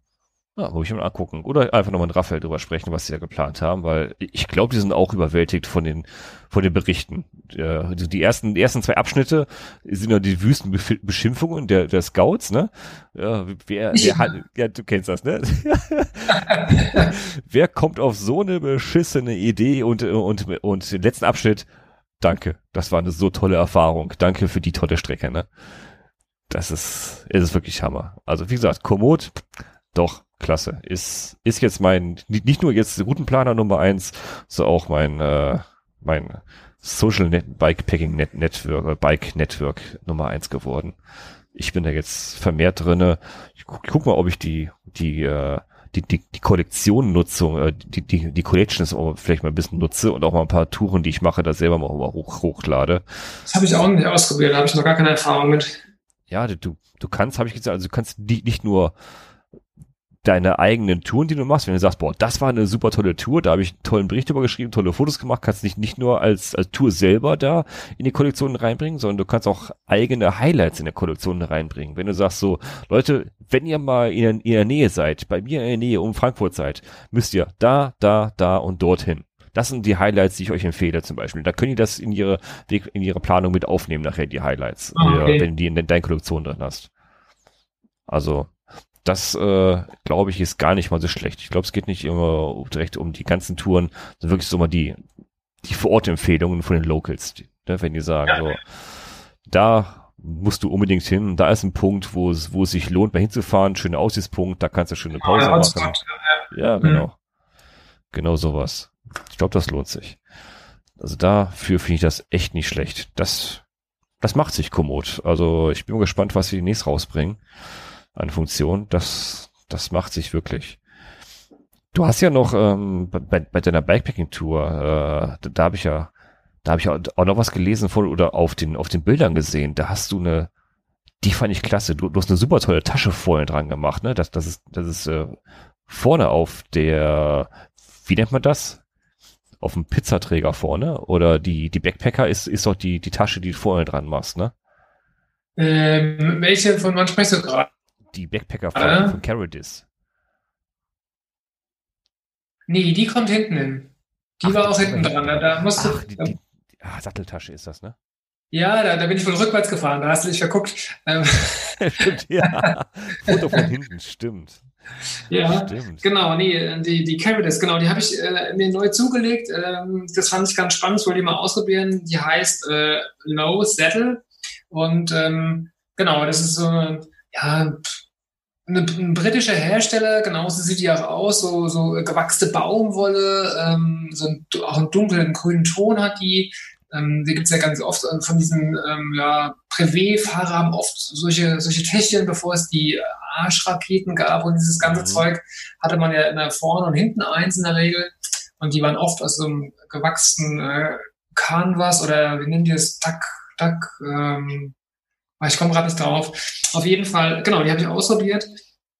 [SPEAKER 1] Ja, muss ich mal angucken. Oder einfach nochmal mit Raphael drüber sprechen, was sie da geplant haben, weil ich glaube, die sind auch überwältigt von den, von den Berichten. Äh, die ersten, die ersten zwei Abschnitte sind ja die wüsten Beschimpfungen der, der Scouts, ne? Ja, wer, wer hat, ja, du kennst das, ne? wer kommt auf so eine beschissene Idee und, und, und den letzten Abschnitt, danke. Das war eine so tolle Erfahrung. Danke für die tolle Strecke, ne? Das ist, ist es wirklich Hammer. Also, wie gesagt, Komoot, doch, klasse. Ist, ist jetzt mein, nicht nur jetzt Routenplaner Nummer eins, so auch mein, äh, mein Social Net Bikepacking Net Network, äh, Bike Network Nummer eins geworden. Ich bin da jetzt vermehrt drinne. Ich guck, guck mal, ob ich die, die, äh, die, die, die Kollektion-Nutzung, äh, die, die, die Collections auch vielleicht mal ein bisschen nutze und auch mal ein paar Touren, die ich mache, da selber mal hoch, hochlade.
[SPEAKER 2] Das habe ich auch nicht ausprobiert, da habe ich noch gar keine Erfahrung mit.
[SPEAKER 1] Ja, du, du kannst, habe ich gesagt, also du kannst die nicht nur deine eigenen Touren, die du machst, wenn du sagst, boah, das war eine super tolle Tour, da habe ich einen tollen Bericht drüber geschrieben, tolle Fotos gemacht, kannst nicht nicht nur als, als Tour selber da in die Kollektion reinbringen, sondern du kannst auch eigene Highlights in der Kollektion reinbringen. Wenn du sagst so, Leute, wenn ihr mal in, in der Nähe seid, bei mir in der Nähe um Frankfurt seid, müsst ihr da, da, da und dorthin. Das sind die Highlights, die ich euch empfehle zum Beispiel. Da könnt ihr das in ihre, in ihre Planung mit aufnehmen nachher, die Highlights, ah, okay. wenn du die in deiner Kollektion drin hast. Also, das äh, glaube ich ist gar nicht mal so schlecht. Ich glaube, es geht nicht immer direkt um die ganzen Touren, sondern wirklich so mal die die Vorortempfehlungen von den Locals, die, ne, wenn die sagen ja. so, da musst du unbedingt hin, da ist ein Punkt, wo es wo es sich lohnt, mal hinzufahren, schöner Aussichtspunkt, da kannst du schöne Pause ja, machen. Ja, genau, mhm. genau sowas. Ich glaube, das lohnt sich. Also dafür finde ich das echt nicht schlecht. Das das macht sich kommod. Also ich bin gespannt, was sie demnächst rausbringen an Funktion. Das, das macht sich wirklich. Du hast ja noch ähm, bei, bei deiner Bikepacking-Tour, äh, da, habe ich ja, da habe ich auch noch was gelesen von oder auf den auf den Bildern gesehen. Da hast du eine, die fand ich klasse. Du, du hast eine super tolle Tasche vorne dran gemacht, ne? Das, das ist, das ist äh, vorne auf der, wie nennt man das? auf dem Pizzaträger vorne. Oder die, die Backpacker ist, ist doch die, die Tasche, die du vorne dran machst, ne?
[SPEAKER 2] Ähm, welche von wann sprichst du gerade?
[SPEAKER 1] Die Backpacker von, ah. von Caradis.
[SPEAKER 2] Nee, die kommt hinten hin. Die Ach, war auch hinten dran. Da, da musst
[SPEAKER 1] Ach, die, die, ah, Satteltasche ist das, ne?
[SPEAKER 2] Ja, da, da bin ich wohl rückwärts gefahren, da hast du dich verguckt.
[SPEAKER 1] Ähm. stimmt, ja. Foto von hinten, stimmt.
[SPEAKER 2] Ja, stimmt. genau, nee, die, die Caritas, genau, die habe ich äh, mir neu zugelegt. Ähm, das fand ich ganz spannend, wollte ich mal ausprobieren. Die heißt äh, Low Saddle und ähm, genau, das ist so, ja, eine, ein britischer Hersteller, genauso sieht die auch aus, so, so gewachste Baumwolle, ähm, so ein, auch einen dunklen grünen Ton hat die. Ähm, die gibt es ja ganz oft äh, von diesen ähm, ja, Privé-Fahrer haben oft solche, solche Techien, bevor es die Arschraketen gab und dieses ganze mhm. Zeug, hatte man ja immer vorne und hinten eins in der Regel. Und die waren oft aus so einem gewachsenen äh, Canvas oder wie nennen die das? Duck, Duck, ähm, ich komme gerade nicht drauf. Auf jeden Fall, genau, die habe ich ausprobiert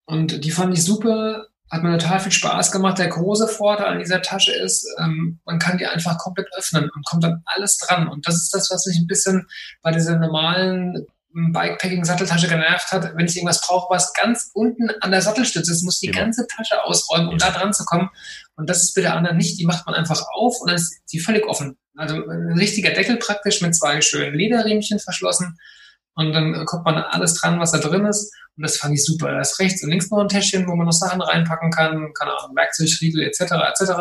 [SPEAKER 2] und die fand ich super. Hat mir total viel Spaß gemacht. Der große Vorteil an dieser Tasche ist, ähm, man kann die einfach komplett öffnen und kommt dann alles dran. Und das ist das, was mich ein bisschen bei dieser normalen Bikepacking-Satteltasche genervt hat. Wenn ich irgendwas brauche, was ganz unten an der Sattelstütze ist, muss die genau. ganze Tasche ausräumen, um ja. da dran zu kommen. Und das ist bei der anderen nicht. Die macht man einfach auf und dann ist die völlig offen. Also ein richtiger Deckel praktisch mit zwei schönen Lederriemchen verschlossen und dann kommt man alles dran, was da drin ist. Und das fand ich super. Da ist rechts und links noch ein Täschchen, wo man noch Sachen reinpacken kann, keine Ahnung, Werkzeugriegel etc. etc.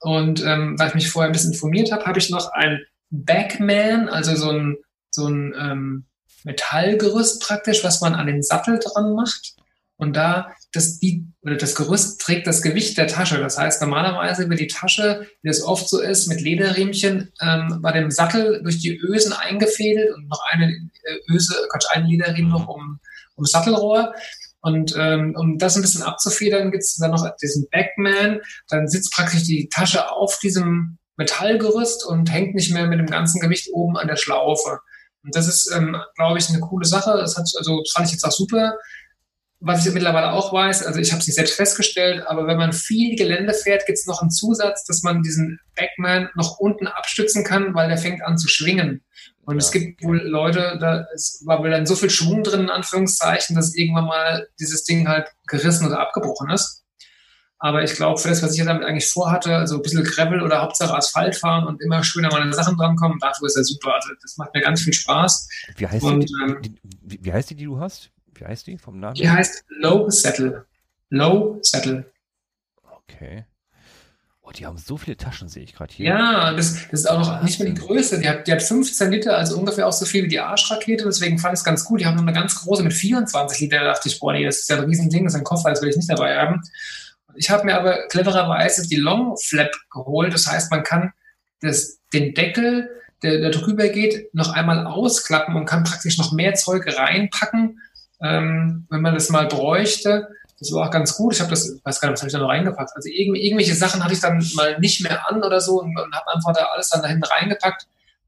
[SPEAKER 2] Und ähm, weil ich mich vorher ein bisschen informiert habe, habe ich noch ein Backman, also so ein, so ein ähm, Metallgerüst praktisch, was man an den Sattel dran macht. Und da, das, die, oder das Gerüst trägt das Gewicht der Tasche. Das heißt, normalerweise wird die Tasche, wie es oft so ist, mit Lederriemchen ähm, bei dem Sattel durch die Ösen eingefädelt und noch eine äh, Öse, Quatsch, ein Lederriemen noch um, um Sattelrohr. Und ähm, um das ein bisschen abzufedern, gibt es dann noch diesen Backman. Dann sitzt praktisch die Tasche auf diesem Metallgerüst und hängt nicht mehr mit dem ganzen Gewicht oben an der Schlaufe. Und das ist, ähm, glaube ich, eine coole Sache. Das hat, also das fand ich jetzt auch super was ich mittlerweile auch weiß, also ich habe es nicht selbst festgestellt, aber wenn man viel Gelände fährt, gibt es noch einen Zusatz, dass man diesen Backman noch unten abstützen kann, weil der fängt an zu schwingen. Und ja, es gibt wohl Leute, da es war wohl dann so viel Schwung drin, in Anführungszeichen, dass irgendwann mal dieses Ding halt gerissen oder abgebrochen ist. Aber ich glaube, für das, was ich damit eigentlich vorhatte, also ein bisschen Gravel oder Hauptsache Asphalt fahren und immer schöner meine Sachen drankommen, dafür ist er super. Also das macht mir ganz viel Spaß.
[SPEAKER 1] Wie heißt, und, die, ähm, die, wie, wie heißt die, die du hast? Wie heißt die vom Namen?
[SPEAKER 2] Die heißt Low Settle. Low Settle.
[SPEAKER 1] Okay. Oh, die haben so viele Taschen, sehe ich gerade hier.
[SPEAKER 2] Ja, das, das ist auch noch nicht mehr die Größe. Die hat, die hat 15 Liter, also ungefähr auch so viel wie die Arschrakete. Deswegen fand ich es ganz gut. Die haben noch eine ganz große mit 24 Liter. Da dachte ich, boah, nee, das ist ja ein Riesending, das ist ein Koffer, das will ich nicht dabei haben. Ich habe mir aber clevererweise die Long Flap geholt. Das heißt, man kann das, den Deckel, der, der drüber geht, noch einmal ausklappen und kann praktisch noch mehr Zeug reinpacken ähm, wenn man das mal bräuchte. Das war auch ganz gut. Ich habe das, weiß gar nicht, was habe ich da noch reingepackt. Also irgendw irgendwelche Sachen hatte ich dann mal nicht mehr an oder so und, und habe einfach da alles dann da hinten reingepackt.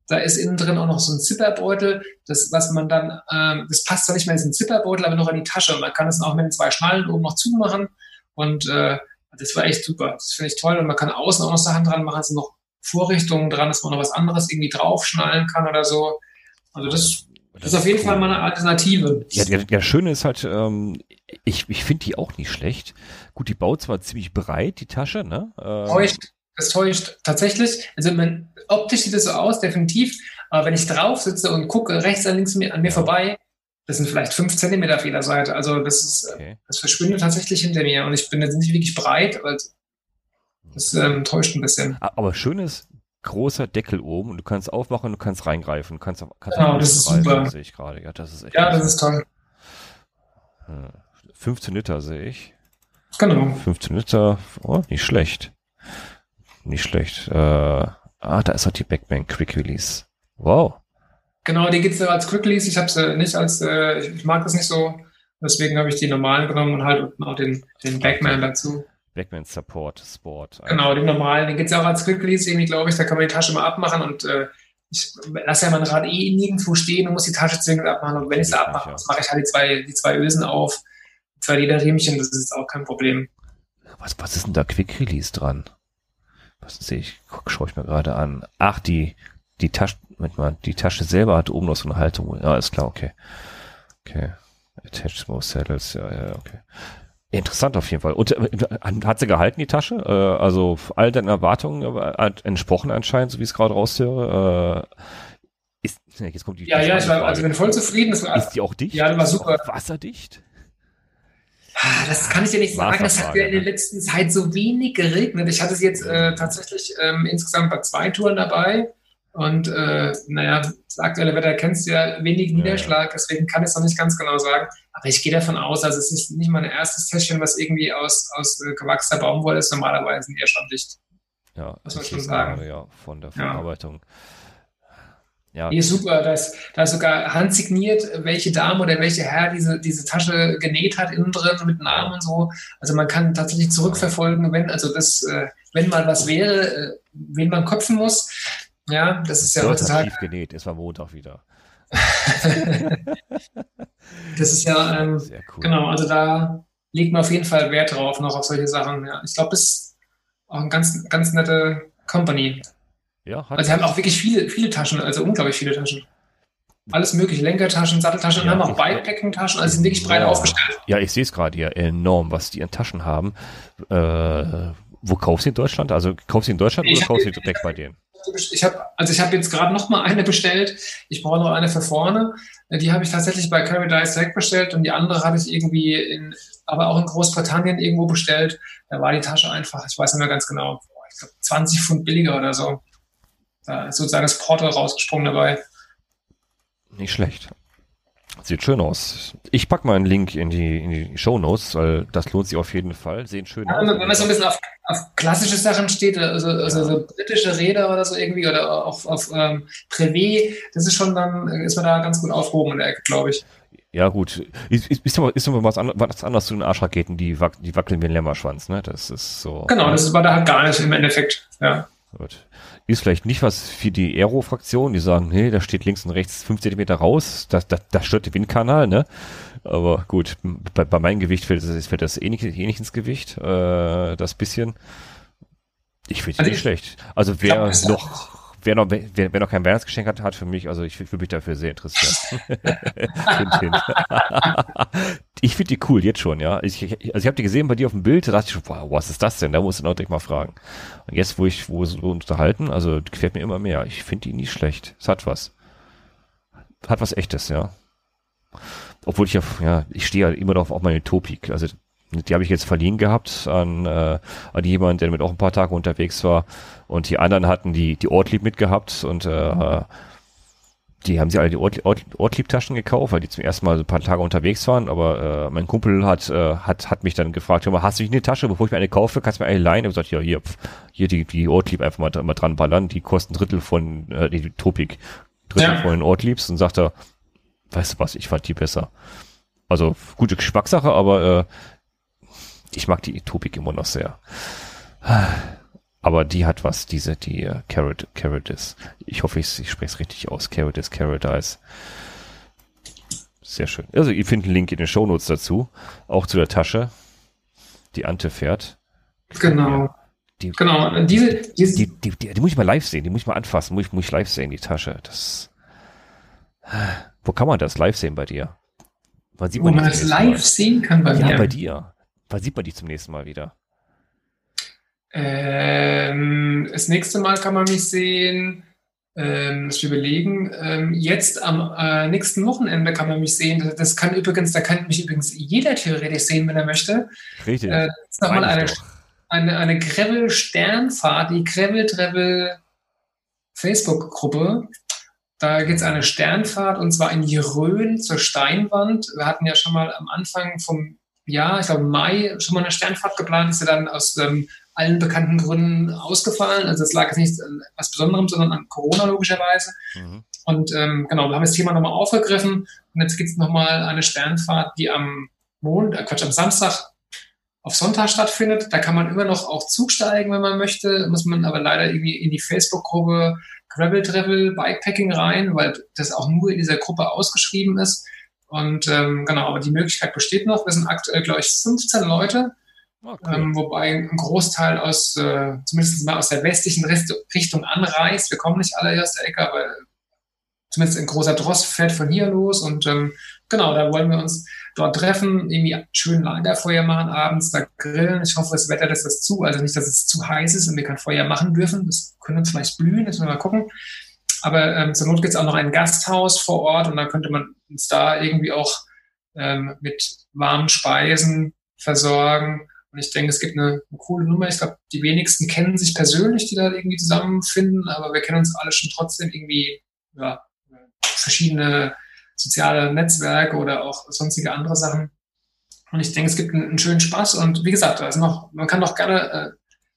[SPEAKER 2] Da ist innen drin auch noch so ein Zipperbeutel, das, was man dann, ähm, das passt zwar nicht mehr in den Zipperbeutel, aber noch in die Tasche. Man kann das auch mit den zwei Schnallen oben noch zumachen. Und äh, das war echt super. Das finde ich toll. Und man kann außen auch noch Sachen dran machen, also noch Vorrichtungen dran, dass man noch was anderes irgendwie draufschnallen kann oder so. Also das das, ist auf jeden cool. Fall mal eine Alternative.
[SPEAKER 1] Ja, ja, ja Schöne ist halt, ähm, ich, ich finde die auch nicht schlecht. Gut, die baut zwar ziemlich breit, die Tasche, ne?
[SPEAKER 2] Ähm, täuscht, das täuscht tatsächlich. Also man, optisch sieht es so aus, definitiv. Aber wenn ich drauf sitze und gucke rechts an links an mir vorbei, das sind vielleicht fünf Zentimeter auf jeder Seite. Also das ist, okay. das verschwindet tatsächlich hinter mir. Und ich bin jetzt nicht wirklich breit, weil das ähm, täuscht ein bisschen.
[SPEAKER 1] Aber schön ist, großer Deckel oben und du kannst aufmachen und du kannst reingreifen. Du kannst, kannst
[SPEAKER 2] genau, das ist super.
[SPEAKER 1] sehe ich gerade. Ja, das ist echt.
[SPEAKER 2] Ja, das ist toll.
[SPEAKER 1] 15 hm. Liter sehe ich.
[SPEAKER 2] Genau.
[SPEAKER 1] 15 Liter, oh, nicht schlecht. Nicht schlecht. Äh, ah, da ist auch die Backman Quick Release. Wow.
[SPEAKER 2] Genau, die gibt es als Quick Release. Ich habe sie nicht als, äh, ich mag das nicht so. Deswegen habe ich die normalen genommen und halt auch den, den Backman dazu.
[SPEAKER 1] Backman Support Sport.
[SPEAKER 2] Genau, den normalen, den gibt es auch als Quick Release irgendwie, glaube ich, da kann man die Tasche mal abmachen und äh, ich lasse ja mein Rad eh nirgendwo stehen und muss die Tasche zwingend abmachen und wenn ich sie abmache, ja. mache ich halt die zwei, die zwei Ösen auf, zwei Lederriemchen, das ist auch kein Problem.
[SPEAKER 1] Was, was ist denn da Quick Release dran? was sehe ich, schaue ich mir gerade an. Ach, die, die Tasche, manchmal, die Tasche selber hat oben noch so eine Haltung. Ja, ist klar, okay. Okay. Attached Most Saddles, ja, ja, okay. Interessant auf jeden Fall. Und äh, hat sie gehalten, die Tasche? Äh, also all deinen Erwartungen äh, entsprochen anscheinend, so wie ich es gerade raushöre. Äh, ist,
[SPEAKER 2] jetzt kommt die ja, ja, ich war, also bin voll zufrieden.
[SPEAKER 1] ist die auch dicht?
[SPEAKER 2] Ja, die war super.
[SPEAKER 1] Wasserdicht?
[SPEAKER 2] Das kann ich dir nicht sagen. Das hat ja in der ne? letzten Zeit so wenig geregnet. Ich hatte es jetzt äh, tatsächlich ähm, insgesamt bei zwei Touren dabei. Und äh, naja, das aktuelle Wetter kennst du ja, wenig Niederschlag, deswegen kann ich es noch nicht ganz genau sagen. Aber ich gehe davon aus, also es ist nicht mein erstes Täschchen, was irgendwie aus, aus äh, gewachsener Baumwolle ist. Normalerweise eher schon dicht.
[SPEAKER 1] Ja, muss man schon sagen. Ja, von der Verarbeitung. Ja.
[SPEAKER 2] Nee, super, da ist, da sogar handsigniert, welche Dame oder welcher Herr diese, diese Tasche genäht hat innen drin mit Namen und so. Also man kann tatsächlich zurückverfolgen, wenn, also das, äh, wenn mal was wäre, äh, wen man köpfen muss. Ja, das ist ja
[SPEAKER 1] heutzutage. tief genäht, es war Montag wieder.
[SPEAKER 2] das ist ja, ähm, cool. genau, also da legt man auf jeden Fall Wert drauf, noch auf solche Sachen. Ja. Ich glaube, das ist auch eine ganz, ganz nette Company. Ja, hat also sie haben auch wirklich viele, viele Taschen, also unglaublich viele Taschen. Alles mögliche, Lenkertaschen, Satteltaschen, ja, haben auch Bikepacking-Taschen, also sind wirklich breit ja. aufgestellt.
[SPEAKER 1] Ja, ich sehe es gerade hier, enorm, was die in Taschen haben. Äh, wo kaufst du in Deutschland? Also kaufst du in Deutschland ich oder kaufst du direkt bei denen?
[SPEAKER 2] Ich habe also ich habe jetzt gerade noch mal eine bestellt. Ich brauche noch eine für vorne. Die habe ich tatsächlich bei Paradise direkt bestellt und die andere hatte ich irgendwie in, aber auch in Großbritannien irgendwo bestellt. Da war die Tasche einfach, ich weiß nicht mehr ganz genau, ich glaube 20 Pfund billiger oder so. Da ist sozusagen das Portal rausgesprungen dabei.
[SPEAKER 1] Nicht schlecht. Sieht schön aus. Ich packe mal einen Link in die, in die Show Notes, weil das lohnt sich auf jeden Fall. Sehen schön
[SPEAKER 2] ja,
[SPEAKER 1] aus.
[SPEAKER 2] Wenn man so ein bisschen auf, auf klassische Sachen steht, also, also ja. so britische Räder oder so irgendwie, oder auf, auf ähm, Privé, das ist schon dann, ist man da ganz gut aufgehoben in der Ecke, glaube ich.
[SPEAKER 1] Ja, gut. Ist, ist, ist, ist immer was, anderes, was anderes zu den Arschraketen, die, wac die wackeln wie ein Lämmerschwanz, ne? Das ist so.
[SPEAKER 2] Genau, das war da halt gar nicht im Endeffekt, ja.
[SPEAKER 1] Gut. Ist vielleicht nicht was für die Aero-Fraktion, die sagen, hey, da steht links und rechts fünf Zentimeter raus, das, das, das stört den Windkanal, ne? Aber gut, bei, bei meinem Gewicht fällt das, fällt das eh, nicht, eh nicht ins Gewicht, äh, das bisschen. Ich finde also nicht schlecht. Also wer noch wer noch, wer, wer noch kein Weihnachtsgeschenk hat, hat für mich, also ich würde mich dafür sehr interessieren. ich finde die cool, jetzt schon, ja. Ich, also ich habe die gesehen bei dir auf dem Bild, da dachte ich schon, wow, was ist das denn? Da muss ich noch direkt mal fragen. Und jetzt, wo ich, wo so unterhalten, also gefällt mir immer mehr. Ich finde die nicht schlecht. Es hat was. Hat was echtes, ja. Obwohl ich ja, ja, ich stehe ja immer noch auf meine Topik. Also die habe ich jetzt verliehen gehabt an, äh, an jemanden, der mit auch ein paar Tage unterwegs war. Und die anderen hatten die, die Ortlieb mitgehabt und äh, die haben sie alle die Ort, Ort, Ortlieb-Taschen gekauft, weil die zum ersten Mal so ein paar Tage unterwegs waren. Aber äh, mein Kumpel hat, äh, hat, hat mich dann gefragt, mal, hast du nicht eine Tasche, bevor ich mir eine kaufe, kannst du mir eine leihen? Ich habe gesagt, ja, hier, pf, hier die, die Ortlieb einfach mal, mal dran ballern. Die kosten Drittel von, äh, die Topik, Drittel ja. von den Ortliebs. Und sagt er, weißt du was, ich fand die besser. Also gute Geschmackssache, aber äh, ich mag die Topik immer noch sehr. Aber die hat was, diese, die uh, Carrot, Carrot ist. Ich hoffe, ich, ich spreche es richtig aus. Carrot ist Carrot. Sehr schön. Also ihr findet einen Link in den Shownotes dazu. Auch zu der Tasche, die Ante fährt.
[SPEAKER 2] Genau.
[SPEAKER 1] Die,
[SPEAKER 2] genau. Diese, diese
[SPEAKER 1] die, die, die, die, muss ich mal live sehen. Die muss ich mal anfassen. Muss ich, muss ich live sehen, die Tasche. Das, wo kann man das live sehen bei dir?
[SPEAKER 2] Man sieht wo man das live mal. sehen kann bei
[SPEAKER 1] ja,
[SPEAKER 2] mir?
[SPEAKER 1] bei dir. Wann sieht man die zum nächsten Mal wieder?
[SPEAKER 2] Ähm, das nächste Mal kann man mich sehen, ähm, das wir überlegen. Ähm, jetzt am äh, nächsten Wochenende kann man mich sehen. Das, kann übrigens, da kann mich übrigens jeder theoretisch sehen, wenn er möchte.
[SPEAKER 1] Richtig. Äh,
[SPEAKER 2] das ist nochmal eine, eine, eine Gravel-Sternfahrt, die Gravel-Travel Facebook-Gruppe. Da geht es eine Sternfahrt und zwar in Rhön zur Steinwand. Wir hatten ja schon mal am Anfang vom ja, ich glaube Mai schon mal eine Sternfahrt geplant, ist ja dann aus ähm, allen bekannten Gründen ausgefallen. Also es lag jetzt nicht an was Besonderem, sondern an Corona logischerweise. Mhm. Und ähm, genau, wir haben das Thema nochmal aufgegriffen und jetzt gibt es nochmal eine Sternfahrt, die am Mond, äh, Quatsch, am Samstag auf Sonntag stattfindet. Da kann man immer noch auch zugsteigen, wenn man möchte, muss man aber leider irgendwie in die Facebook-Gruppe Gravel Travel Bikepacking rein, weil das auch nur in dieser Gruppe ausgeschrieben ist. Und ähm, genau, aber die Möglichkeit besteht noch. Wir sind aktuell, glaube ich, 15 Leute. Oh, cool. ähm, wobei ein Großteil aus, äh, zumindest mal aus der westlichen Richtung anreist. Wir kommen nicht alle aus der Ecke, aber zumindest ein großer Dross fährt von hier los und ähm, genau, da wollen wir uns dort treffen, irgendwie schön Lagerfeuer machen abends, da grillen. Ich hoffe, das Wetter lässt das zu, also nicht, dass es zu heiß ist und wir kein Feuer machen dürfen. Das können uns vielleicht blühen, das müssen wir mal gucken. Aber ähm, zur Not gibt es auch noch ein Gasthaus vor Ort und da könnte man uns da irgendwie auch ähm, mit warmen Speisen versorgen. Und ich denke, es gibt eine, eine coole Nummer. Ich glaube, die wenigsten kennen sich persönlich, die da irgendwie zusammenfinden, aber wir kennen uns alle schon trotzdem irgendwie, ja, verschiedene soziale Netzwerke oder auch sonstige andere Sachen. Und ich denke, es gibt einen, einen schönen Spaß. Und wie gesagt, also noch, man kann doch gerne äh,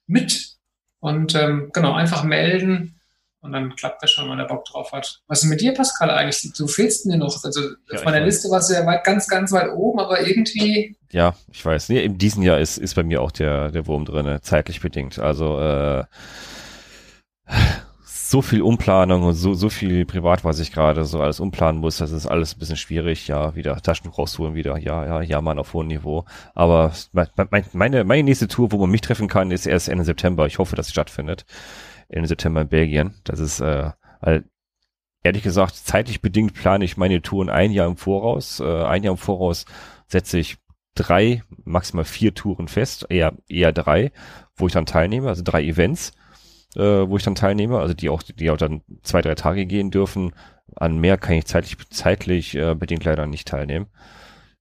[SPEAKER 2] mit und ähm, genau einfach melden. Und dann klappt das schon, wenn der Bock drauf hat. Was ist mit dir, Pascal, eigentlich? Du fehlst mir noch. Also ja, auf meiner Liste warst du ja weit, ganz, ganz weit oben, aber irgendwie.
[SPEAKER 1] Ja, ich weiß. Nee, in diesem Jahr ist, ist bei mir auch der, der Wurm drin, zeitlich bedingt. Also äh, so viel Umplanung und so, so viel privat, was ich gerade so alles umplanen muss, das ist alles ein bisschen schwierig. Ja, wieder Taschentuch rausholen, wieder, ja, ja, ja, man auf hohem Niveau. Aber meine, meine nächste Tour, wo man mich treffen kann, ist erst Ende September. Ich hoffe, dass sie stattfindet. Ende September in Belgien. Das ist, äh, weil, ehrlich gesagt, zeitlich bedingt plane ich meine Touren ein Jahr im Voraus. Äh, ein Jahr im Voraus setze ich drei, maximal vier Touren fest, eher, eher drei, wo ich dann teilnehme, also drei Events äh, wo ich dann teilnehme, also die auch, die auch dann zwei, drei Tage gehen dürfen. An mehr kann ich zeitlich, zeitlich äh, bedingt leider nicht teilnehmen.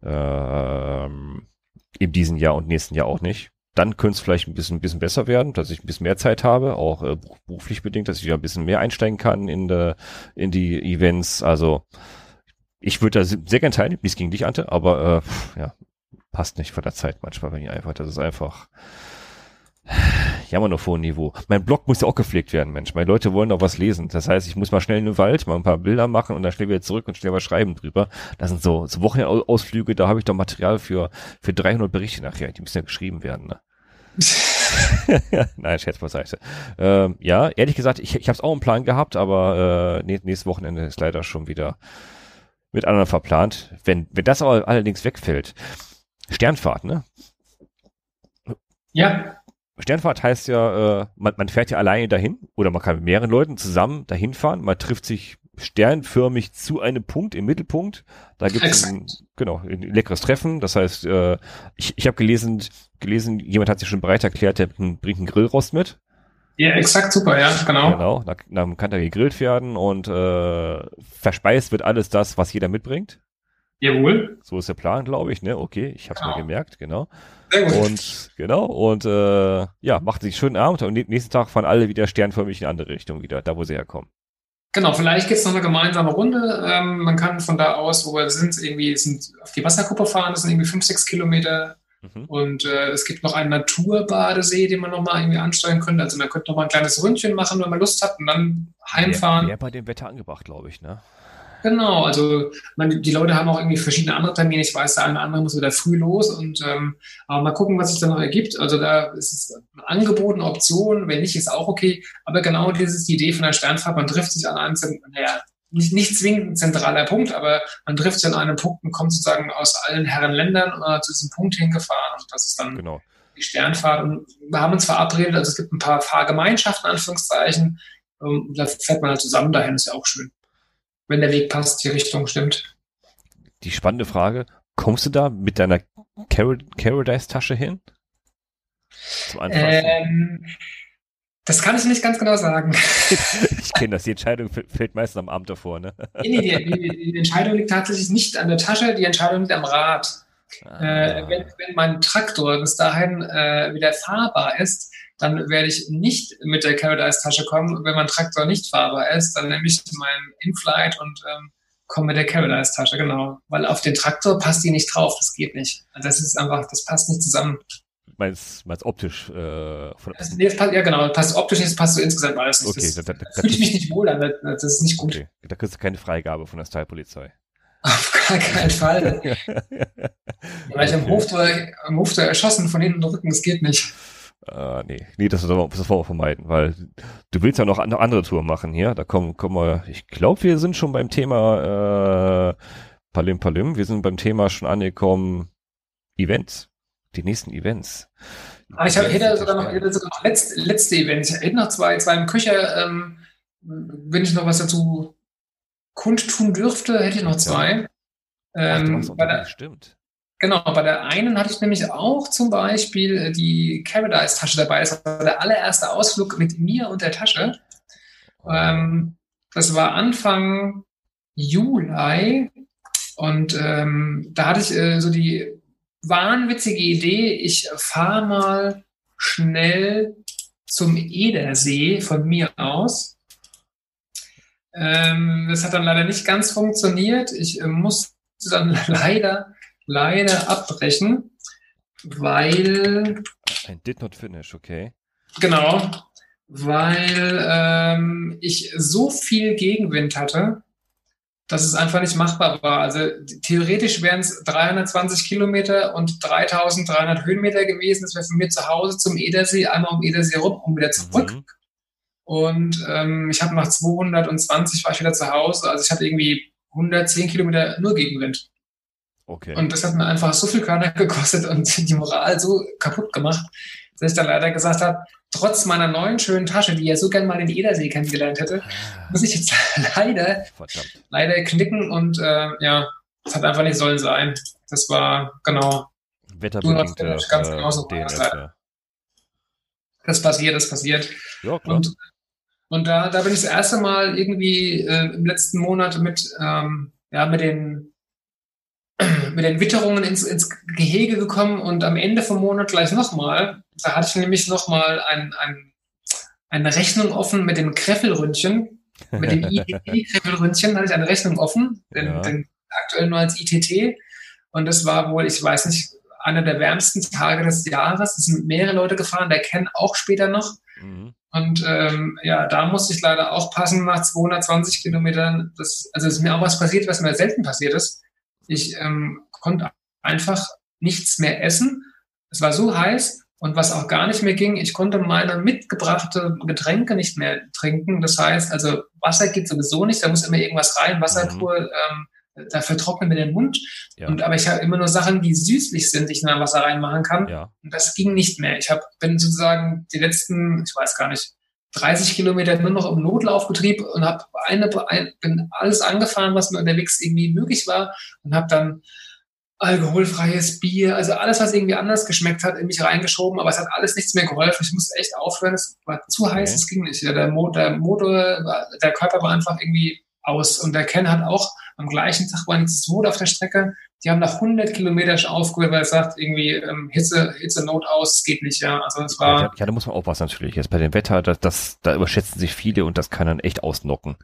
[SPEAKER 1] Ähm, in diesem Jahr und nächsten Jahr auch nicht. Dann könnte es vielleicht ein bisschen, ein bisschen besser werden, dass ich ein bisschen mehr Zeit habe, auch äh, beruflich bedingt, dass ich wieder ein bisschen mehr einsteigen kann in, de, in die Events. Also ich würde da sehr gerne teilnehmen, wie es gegen dich, Ante, aber äh, ja, passt nicht von der Zeit manchmal bei mir einfach. Das ist einfach, jammer nur vor Niveau. Mein Blog muss ja auch gepflegt werden, Mensch. Meine Leute wollen doch was lesen. Das heißt, ich muss mal schnell in den Wald, mal ein paar Bilder machen und dann schnell wieder zurück und schnell was schreiben drüber. Das sind so, so Wochenausflüge, da habe ich doch Material für, für 300 Berichte nachher. Die müssen ja geschrieben werden, ne? Nein, Scherz beiseite. Ähm, ja, ehrlich gesagt, ich, ich habe es auch im Plan gehabt, aber äh, nächstes Wochenende ist leider schon wieder mit anderen verplant. Wenn, wenn das aber allerdings wegfällt, Sternfahrt, ne?
[SPEAKER 2] Ja.
[SPEAKER 1] Sternfahrt heißt ja, äh, man, man fährt ja alleine dahin oder man kann mit mehreren Leuten zusammen dahin fahren. Man trifft sich sternförmig zu einem Punkt im Mittelpunkt. Da gibt es ein, genau, ein leckeres Treffen. Das heißt, äh, ich, ich habe gelesen, gelesen, jemand hat sich schon bereit erklärt, der bringt einen Grillrost mit.
[SPEAKER 2] Ja, exakt, super, ja, genau.
[SPEAKER 1] Genau, da, dann kann da gegrillt werden und äh, verspeist wird alles das, was jeder mitbringt.
[SPEAKER 2] Jawohl.
[SPEAKER 1] So ist der Plan, glaube ich, ne? Okay, ich habe es genau. mir gemerkt, genau. Sehr gut. Und genau, und äh, ja, macht sich schönen Abend und nächsten Tag fahren alle wieder sternförmig in andere Richtung wieder, da wo sie herkommen.
[SPEAKER 2] Genau, vielleicht gibt es noch eine gemeinsame Runde. Ähm, man kann von da aus, wo wir sind, irgendwie sind auf die Wasserkuppe fahren, das sind irgendwie fünf, sechs Kilometer. Mhm. Und äh, es gibt noch einen Naturbadesee, den man nochmal irgendwie ansteuern könnte. Also man könnte nochmal ein kleines Ründchen machen, wenn man Lust hat und dann heimfahren.
[SPEAKER 1] Wäre bei dem Wetter angebracht, glaube ich, ne?
[SPEAKER 2] Genau, also man, die Leute haben auch irgendwie verschiedene andere Termine. Ich weiß, der eine oder andere muss wieder früh los und ähm, aber mal gucken, was sich dann noch ergibt. Also da ist es ein Angebot, eine Option, wenn nicht, ist auch okay. Aber genau das ist die Idee von der Sternfahrt. Man trifft sich an einem, naja, nicht, nicht zwingend ein zentraler Punkt, aber man trifft sich an einem Punkt und kommt sozusagen aus allen Herren Ländern äh, zu diesem Punkt hingefahren. Und das ist dann genau. die Sternfahrt. Und wir haben uns verabredet, also es gibt ein paar Fahrgemeinschaften, Anführungszeichen. Und da fährt man halt zusammen dahin, ist ja auch schön wenn der Weg passt, die Richtung stimmt.
[SPEAKER 1] Die spannende Frage, kommst du da mit deiner Caradice-Tasche hin?
[SPEAKER 2] Ähm, das kann ich nicht ganz genau sagen.
[SPEAKER 1] ich kenne das, die Entscheidung fällt meistens am Abend davor, ne?
[SPEAKER 2] nee, nee, die, die, Entscheidung liegt tatsächlich nicht an der Tasche, die Entscheidung liegt am Rad. Ah. Äh, wenn, wenn, mein Traktor bis dahin äh, wieder fahrbar ist, dann werde ich nicht mit der Carrot-Tasche kommen. Wenn mein Traktor nicht fahrbar ist, dann nehme ich meinen Inflight und ähm, komme mit der Carrot-Tasche, genau. Weil auf den Traktor passt die nicht drauf, das geht nicht. Also das ist einfach, das passt nicht zusammen.
[SPEAKER 1] Meinst, meinst optisch? Äh,
[SPEAKER 2] von also, nee, passt, ja, genau. Passt optisch nicht, das passt so insgesamt alles nicht. Okay, das, da, da, da fühle ich mich nicht wohl an. Das ist nicht gut. Okay,
[SPEAKER 1] da kriegst du keine Freigabe von der Style-Polizei.
[SPEAKER 2] Auf gar keinen Fall. ja, weil ich am Hoftor, am Hoftor erschossen von hinten Rücken, das geht nicht.
[SPEAKER 1] Äh, nee, nee, das, wollen wir vermeiden, weil du willst ja noch eine andere Tour machen hier. Da kommen, kommen wir, ich glaube, wir sind schon beim Thema äh, Palim Palim, wir sind beim Thema schon angekommen, Events. die nächsten Events.
[SPEAKER 2] Ah, ich hab, hätte sogar noch, hätte sogar noch letzte, letzte Events. Ich hätte noch zwei, zwei im Küche. Ähm, wenn ich noch was dazu kundtun dürfte, hätte ich noch zwei.
[SPEAKER 1] Ja.
[SPEAKER 2] Ähm,
[SPEAKER 1] Ach,
[SPEAKER 2] der,
[SPEAKER 1] stimmt.
[SPEAKER 2] Genau, bei der einen hatte ich nämlich auch zum Beispiel äh, die Paradise-Tasche dabei. Das war der allererste Ausflug mit mir und der Tasche. Ähm, das war Anfang Juli und ähm, da hatte ich äh, so die wahnwitzige Idee, ich fahre mal schnell zum Edersee von mir aus. Ähm, das hat dann leider nicht ganz funktioniert. Ich äh, musste dann leider, leider abbrechen, weil
[SPEAKER 1] Ein Did not finish, okay.
[SPEAKER 2] Genau, weil ähm, ich so viel Gegenwind hatte, dass es einfach nicht machbar war. Also theoretisch wären es 320 Kilometer und 3300 Höhenmeter gewesen. Das wäre von mir zu Hause zum Edersee, einmal um Edersee rum und wieder zurück.
[SPEAKER 1] Mhm.
[SPEAKER 2] Und ähm, ich habe nach 220 war ich wieder zu Hause. Also ich hatte irgendwie 110 Kilometer nur Gegenwind.
[SPEAKER 1] Okay.
[SPEAKER 2] Und das hat mir einfach so viel Körner gekostet und die Moral so kaputt gemacht, dass ich dann leider gesagt habe, trotz meiner neuen schönen Tasche, die ja so gern mal den Edersee kennengelernt hätte,
[SPEAKER 1] Ah,
[SPEAKER 2] muss ich jetzt leider,
[SPEAKER 1] Verdammt.
[SPEAKER 2] leider knicken und äh, ja, das hat einfach nicht sollen sein. Das war, genau,
[SPEAKER 1] Wetterbedingte
[SPEAKER 2] Du hast ganz
[SPEAKER 1] äh,
[SPEAKER 2] gemacht,
[SPEAKER 1] DNF.
[SPEAKER 2] das passiert, das passiert.
[SPEAKER 1] Ja, klar.
[SPEAKER 2] Und, und da, da bin ich das erste Mal irgendwie äh, im letzten Monat mit, ähm, ja, mit den mit den Witterungen ins, ins Gehege gekommen und am Ende vom Monat gleich nochmal. Da hatte ich nämlich nochmal ein, ein, eine Rechnung offen mit dem Kreffelründchen, mit dem ITT-Kreffelründchen hatte ich eine Rechnung offen, den,
[SPEAKER 1] Ja.
[SPEAKER 2] den aktuell nur als ITT. Und das war wohl, ich weiß nicht, einer der wärmsten Tage des Jahres. Es sind mehrere Leute gefahren, der kennen auch später noch.
[SPEAKER 1] Mhm.
[SPEAKER 2] Und ähm, ja, da musste ich leider auch passen nach 220 Kilometern. Das, also es ist mir auch was passiert, was mir selten passiert ist. Ich ähm, konnte einfach nichts mehr essen. Es war so heiß und was auch gar nicht mehr ging, ich konnte meine mitgebrachte Getränke nicht mehr trinken. Das heißt, also Wasser geht sowieso nicht, da muss immer irgendwas rein. Wasser
[SPEAKER 1] Mhm.
[SPEAKER 2] ähm, da vertrocknet mir der Mund.
[SPEAKER 1] Ja.
[SPEAKER 2] Und, aber ich habe immer nur Sachen, die süßlich sind, die ich in mein Wasser reinmachen kann.
[SPEAKER 1] ja.
[SPEAKER 2] Und das ging nicht mehr. Ich hab, bin sozusagen die letzten, ich weiß gar nicht, 30 Kilometer nur noch im Notlaufbetrieb und habe eine, ein, bin alles angefahren, was mir unterwegs irgendwie möglich war und habe dann alkoholfreies Bier, also alles, was irgendwie anders geschmeckt hat, in mich reingeschoben, aber es hat alles nichts mehr geholfen. Ich musste echt aufhören. Es war zu heiß, es ging nicht. Ja, der, Mo der Motor, der Körper war einfach irgendwie aus. Und der Ken hat auch am gleichen Tag war nichts Tod auf der Strecke. Die haben nach 100 Kilometer schon aufgehört, weil er sagt, irgendwie ähm, Hitze, Hitze Not aus, es geht nicht. Ja, also es war
[SPEAKER 1] Ja, ja, da muss man aufpassen natürlich. Jetzt bei dem Wetter, das, das, da überschätzen sich viele und das kann dann echt ausnocken.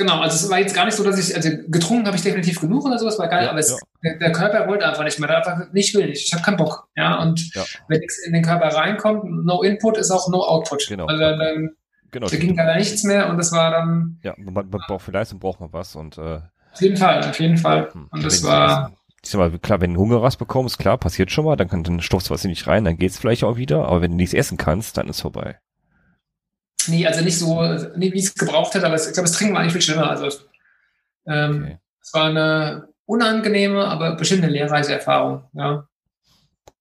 [SPEAKER 2] Genau, also es war jetzt gar nicht so, dass ich, also getrunken habe ich definitiv genug oder sowas, war geil,
[SPEAKER 1] Ja,
[SPEAKER 2] aber es,
[SPEAKER 1] ja.
[SPEAKER 2] der, Körper wollte einfach nicht mehr, der einfach nicht will nicht. Ich habe keinen Bock, ja, und
[SPEAKER 1] Ja.
[SPEAKER 2] wenn nichts in den Körper reinkommt, no Input ist auch no Output.
[SPEAKER 1] Genau.
[SPEAKER 2] Also dann,
[SPEAKER 1] Genau.
[SPEAKER 2] da ging leider nichts mehr und das war dann
[SPEAKER 1] Ja, man, man braucht für Leistung braucht man was und äh,
[SPEAKER 2] auf jeden Fall, auf jeden Fall.
[SPEAKER 1] hm,
[SPEAKER 2] Und das war,
[SPEAKER 1] Ich sag mal, klar, wenn du Hungerrast bekommst, klar, passiert schon mal, dann, kann, dann stopfst du was in dich rein, dann geht's vielleicht auch wieder, aber wenn du nichts essen kannst, dann ist vorbei.
[SPEAKER 2] nee, also nicht so, nee, wie ich es gebraucht hätte, aber ich glaube, das Trinken war eigentlich viel schlimmer. Also ähm,
[SPEAKER 1] Okay.
[SPEAKER 2] es war eine unangenehme, aber bestimmt eine lehrreiche Erfahrung, ja.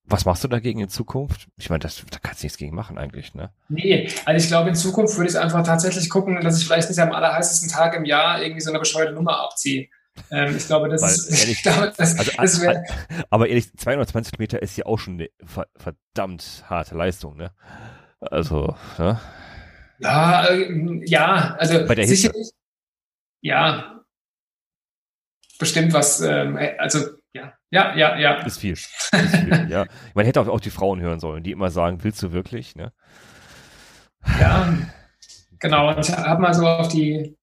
[SPEAKER 1] Was machst du dagegen in Zukunft? Ich meine, das, da kannst du nichts gegen machen eigentlich, ne?
[SPEAKER 2] Nee, also ich glaube, in Zukunft würde ich einfach tatsächlich gucken, dass ich vielleicht nicht am allerheißesten Tag im Jahr irgendwie so eine bescheuerte Nummer abziehe. Ähm, ich glaube, das
[SPEAKER 1] Weil,
[SPEAKER 2] ist,
[SPEAKER 1] ehrlich,
[SPEAKER 2] ich glaube, das,
[SPEAKER 1] Also,
[SPEAKER 2] das wäre,
[SPEAKER 1] aber ehrlich, 220 Kilometer ist ja auch schon eine ver verdammt harte Leistung, ne? Also, ne?
[SPEAKER 2] ja, äh, ja, also
[SPEAKER 1] Bei der Hitze.
[SPEAKER 2] sicherlich, ja, bestimmt was, ähm, also, ja, ja, ja.
[SPEAKER 1] Ist viel. Ist viel ja. Man hätte auch, auch die Frauen hören sollen, die immer sagen, willst du wirklich, ne?
[SPEAKER 2] Ja, genau. Und ich habe mal so auf die,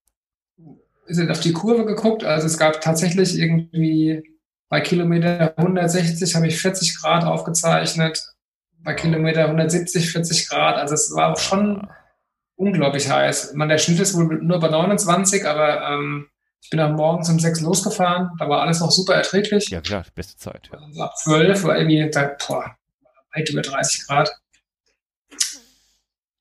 [SPEAKER 2] sind auf die Kurve geguckt. Also es gab tatsächlich irgendwie bei Kilometer 160 habe ich 40 Grad aufgezeichnet. Bei Kilometer 170 40 Grad. Also es war auch schon unglaublich heiß. Man, der Schnitt ist wohl nur bei 29, aber ähm, ich bin am Morgen um 6 losgefahren. Da war alles noch super erträglich.
[SPEAKER 1] Ja, klar, beste Zeit. Ja.
[SPEAKER 2] Also ab 12 war irgendwie, da, boah, weit über 30 Grad.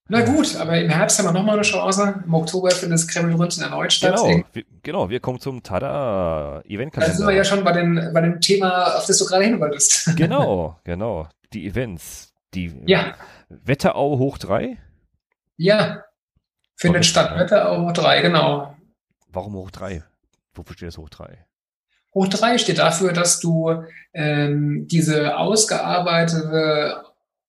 [SPEAKER 2] Na gut, aber im Herbst haben wir nochmal eine Chance. Im Oktober findet das Kreml-Rundchen erneut statt.
[SPEAKER 1] Genau, wir, genau, wir kommen zum Tada-Eventkalender.
[SPEAKER 2] Da sind wir ja schon bei, den, bei dem Thema, auf das du gerade hin wolltest.
[SPEAKER 1] Genau, genau. Die Events. Die
[SPEAKER 2] ja.
[SPEAKER 1] Wetterau hoch 3?
[SPEAKER 2] Ja, findet statt. Wetterau hoch 3, genau.
[SPEAKER 1] Warum hoch 3? Wofür steht das hoch 3?
[SPEAKER 2] Hoch 3 steht dafür, dass du ähm, diese ausgearbeitete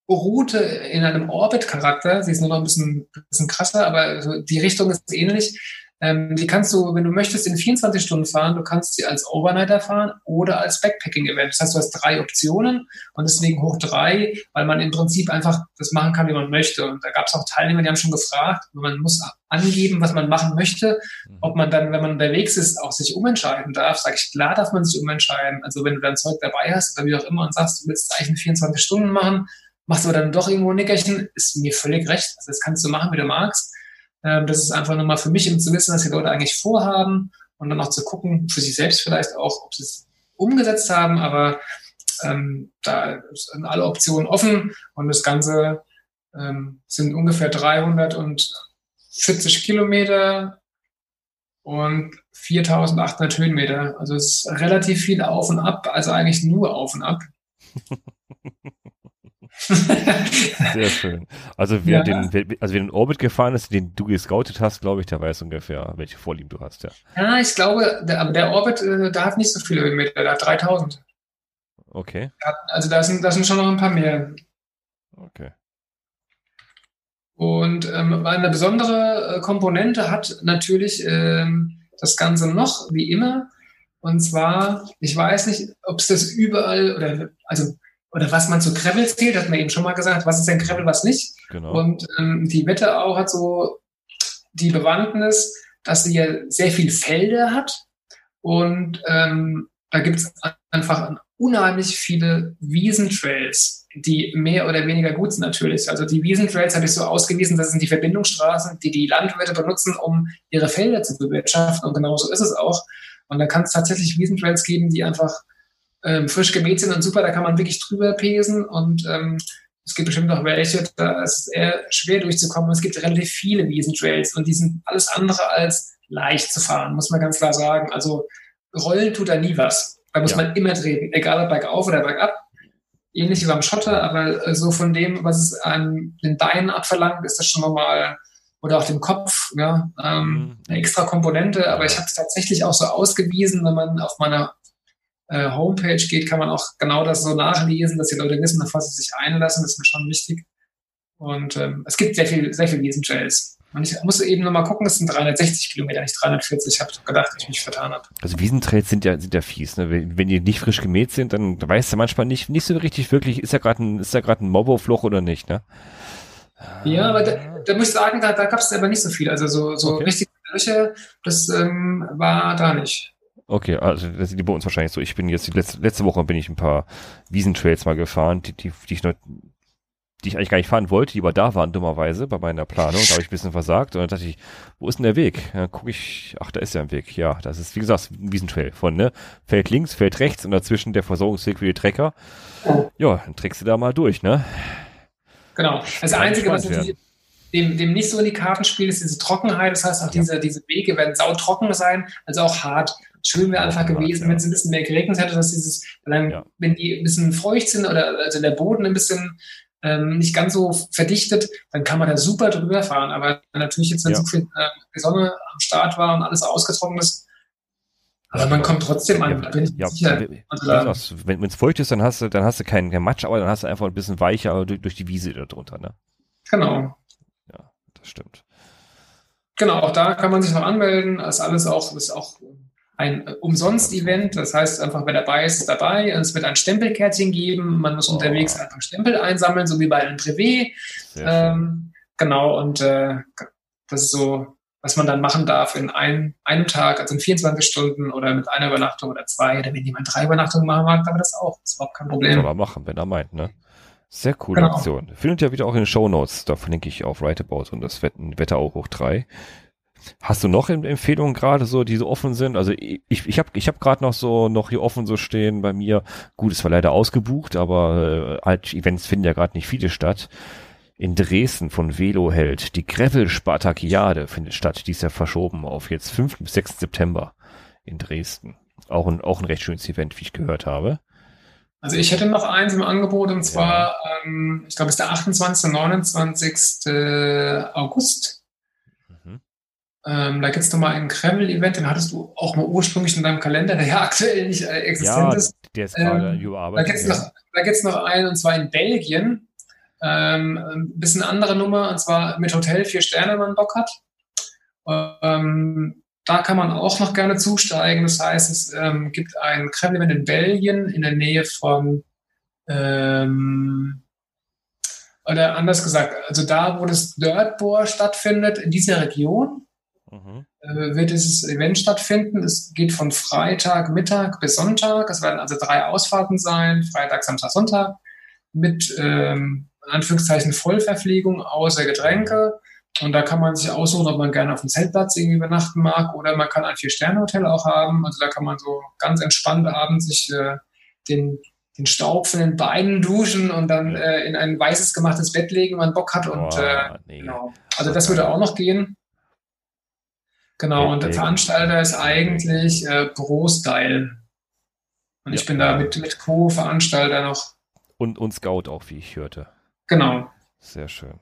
[SPEAKER 2] Route in einem Orbit-Charakter, sie ist nur noch ein bisschen, bisschen krasser, aber die Richtung ist ähnlich, ähm, die kannst du, wenn du möchtest, in 24 Stunden fahren. Du kannst sie als Overnighter fahren oder als Backpacking-Event. Das heißt, du hast drei Optionen und deswegen hoch drei, weil man im Prinzip einfach das machen kann, wie man möchte. Und da gab es auch Teilnehmer, die haben schon gefragt, man muss angeben, was man machen möchte. Mhm. Ob man dann, wenn man unterwegs ist, auch sich umentscheiden darf. Sag ich, klar darf man sich umentscheiden. Also wenn du dein Zeug dabei hast oder wie auch immer und sagst, du willst eigentlich 24 Stunden machen, machst aber dann doch irgendwo ein Nickerchen, ist mir völlig recht. Also das kannst du machen, wie du magst. Ähm, das ist einfach nochmal für mich, um zu wissen, was die Leute eigentlich vorhaben und dann auch zu gucken, für sich selbst vielleicht auch, ob sie es umgesetzt haben. Aber ähm, da sind alle Optionen offen und das Ganze ähm, sind ungefähr 340 Kilometer und 4800 Höhenmeter. Also es ist relativ viel auf und ab, also eigentlich nur auf und ab.
[SPEAKER 1] Sehr schön. Also wer, ja. den, also wer den Orbit gefahren ist, den du gescoutet hast, glaube ich, der weiß ungefähr, welche Vorlieben du hast, ja.
[SPEAKER 2] Ja, ich glaube, der, aber der Orbit, äh, da hat nicht so viele Höhenmeter, der hat 3000.
[SPEAKER 1] Okay.
[SPEAKER 2] Also da sind, da sind schon noch ein paar mehr.
[SPEAKER 1] Okay.
[SPEAKER 2] Und ähm, eine besondere äh, Komponente hat natürlich ähm, das Ganze noch, wie immer. Und zwar, ich weiß nicht, ob es das überall oder also oder was man zu Gravel zählt, hat man eben schon mal gesagt, was ist denn Gravel, was nicht.
[SPEAKER 1] Genau.
[SPEAKER 2] Und ähm, die Wetterau hat so die Bewandtnis, dass sie ja sehr viel Felder hat und ähm, da gibt es einfach unheimlich viele Wiesentrails, die mehr oder weniger gut sind natürlich. Also die Wiesentrails habe ich so ausgewiesen, das sind die Verbindungsstraßen, die die Landwirte benutzen, um ihre Felder zu bewirtschaften und genau so ist es auch. Und da kann es tatsächlich Wiesentrails geben, die einfach ähm, frisch gemäht sind und super, da kann man wirklich drüber pesen und ähm, es gibt bestimmt noch welche, da ist es eher schwer durchzukommen. Es gibt relativ viele Wiesentrails und die sind alles andere als leicht zu fahren, muss man ganz klar sagen. Also rollen tut da nie was. Da muss ja. man immer treten, egal ob bergauf oder bergab. Ähnlich wie beim Schotter, aber äh, so von dem, was es an den Beinen abverlangt, ist das schon nochmal, oder auch dem Kopf, ja, ähm, mhm. eine extra Komponente. Aber ich habe es tatsächlich auch so ausgewiesen, wenn man auf meiner äh, Homepage geht, kann man auch genau das so nachlesen, dass die Leute wissen, bevor sie sich einlassen. Das ist mir schon wichtig. Und ähm, es gibt sehr viel, sehr viel Wiesentrails. Und ich muss eben nochmal gucken, es sind 360 Kilometer, nicht 340. Ich habe gedacht, dass ich mich vertan habe.
[SPEAKER 1] Also Wiesentrails sind ja, sind ja fies. Ne? Wenn, wenn die nicht frisch gemäht sind, dann weißt du manchmal nicht, nicht so richtig wirklich, ist ja gerade ein, ist gerade ein Mobofloch oder nicht, ne?
[SPEAKER 2] Ja, aber da, da muss ich sagen, da, da gab es aber nicht so viel. Also so, so okay. richtig Löcher, das ähm, war da nicht.
[SPEAKER 1] Okay, also das ist bei uns wahrscheinlich so. Ich bin jetzt letzte, letzte Woche bin ich ein paar Wiesentrails mal gefahren, die, die, die ich noch, die ich eigentlich gar nicht fahren wollte, die aber da waren dummerweise bei meiner Planung. Da habe ich ein bisschen versagt und dann dachte ich, wo ist denn der Weg? Dann gucke ich, ach, da ist ja ein Weg. Ja, das ist wie gesagt ein Wiesentrail von ne Feld links, Feld rechts und dazwischen der Versorgungsweg für die Trecker. Ja, dann trägst du da mal durch, ne?
[SPEAKER 2] Genau. Das Einzige, was natürlich dem, dem nicht so in die Karten spielt, ist diese Trockenheit. Das heißt, auch ja. diese, diese Wege werden sautrocken sein, also auch hart. Schön wäre einfach gewesen, ja. wenn es ein bisschen mehr geregnet hätte, dass dieses, dann, ja. wenn die ein bisschen feucht sind oder also der Boden ein bisschen ähm, nicht ganz so verdichtet, dann kann man da super drüber fahren. Aber natürlich jetzt, wenn ja. so viel äh, Sonne am Start war und alles ausgetrocknet ist, aber man kommt trotzdem an, da bin ich ja, sicher.
[SPEAKER 1] Also, wenn es feucht ist, dann hast du, dann hast du keinen, keinen Matsch, aber dann hast du einfach ein bisschen weicher durch, durch die Wiese darunter, ne?
[SPEAKER 2] Genau.
[SPEAKER 1] Stimmt.
[SPEAKER 2] Genau, auch da kann man sich noch anmelden. Das ist alles auch, ist auch ein Umsonst-Event. Das heißt einfach, wer dabei ist, ist dabei. Es wird ein Stempelkärtchen geben. Man muss oh. unterwegs einfach Stempel einsammeln, so wie bei einem Privé. Ähm, genau, und äh, das ist so, was man dann machen darf in ein, einem Tag, also in 24 Stunden oder mit einer Übernachtung oder zwei. Oder wenn jemand drei Übernachtungen machen mag, darf er das auch. Das ist überhaupt kein Problem.
[SPEAKER 1] Kann man machen, wenn er meint, ne? Sehr coole genau. Aktion. Findet ihr wieder auch in den Show Notes. Da verlinke ich auf Writeabout und das Wetter auch hoch drei. Hast du noch Empfehlungen gerade so, die so offen sind? Also ich, ich habe ich hab gerade noch so noch hier offen so stehen bei mir. Gut, es war leider ausgebucht, aber äh, halt Events finden ja gerade nicht viele statt. In Dresden von Veloheld. Die Gravel-Spartakiade findet statt. Die ist ja verschoben auf jetzt 5. bis 6. September in Dresden. Auch ein, auch ein recht schönes Event, wie ich gehört habe.
[SPEAKER 2] Also ich hätte noch eins im Angebot und zwar, ja. ähm, ich glaube, es ist der 28. 29. August. Mhm. Ähm, da gibt es nochmal ein Kreml-Event, den hattest du auch mal ursprünglich in deinem Kalender, der ja aktuell nicht äh, existent ja, ist. Der ist gerade ähm, überarbeitet. Da gibt es noch, noch einen und zwar in Belgien. Ähm, ein bisschen andere Nummer, und zwar mit Hotel vier Sterne, wenn man Bock hat. Ähm, da kann man auch noch gerne zusteigen. Das heißt, es ähm, gibt ein Kremlin in Belgien in der Nähe von, ähm, oder anders gesagt, also da, wo das Dirtbohr stattfindet, in dieser Region, mhm. äh, wird dieses Event stattfinden. Es geht von Freitag, Mittag bis Sonntag. Es werden also drei Ausfahrten sein, Freitag, Samstag, Sonntag, mit ähm, Anführungszeichen Vollverpflegung außer Getränke. Und da kann man sich aussuchen, ob man gerne auf dem Zeltplatz irgendwie übernachten mag oder man kann ein Vier-Sterne-Hotel auch haben. Also da kann man so ganz entspannt abends sich äh, den, den Staub von den Beinen duschen und dann äh, in ein weißes gemachtes Bett legen, wenn man Bock hat. Und oh, äh, nee. genau. Also das würde auch noch gehen. Genau, und der Veranstalter ist eigentlich äh, Pro-Style. Und ja. ich bin da mit, mit Co-Veranstalter noch.
[SPEAKER 1] Und, und Scout auch, wie ich hörte.
[SPEAKER 2] Genau.
[SPEAKER 1] Sehr schön.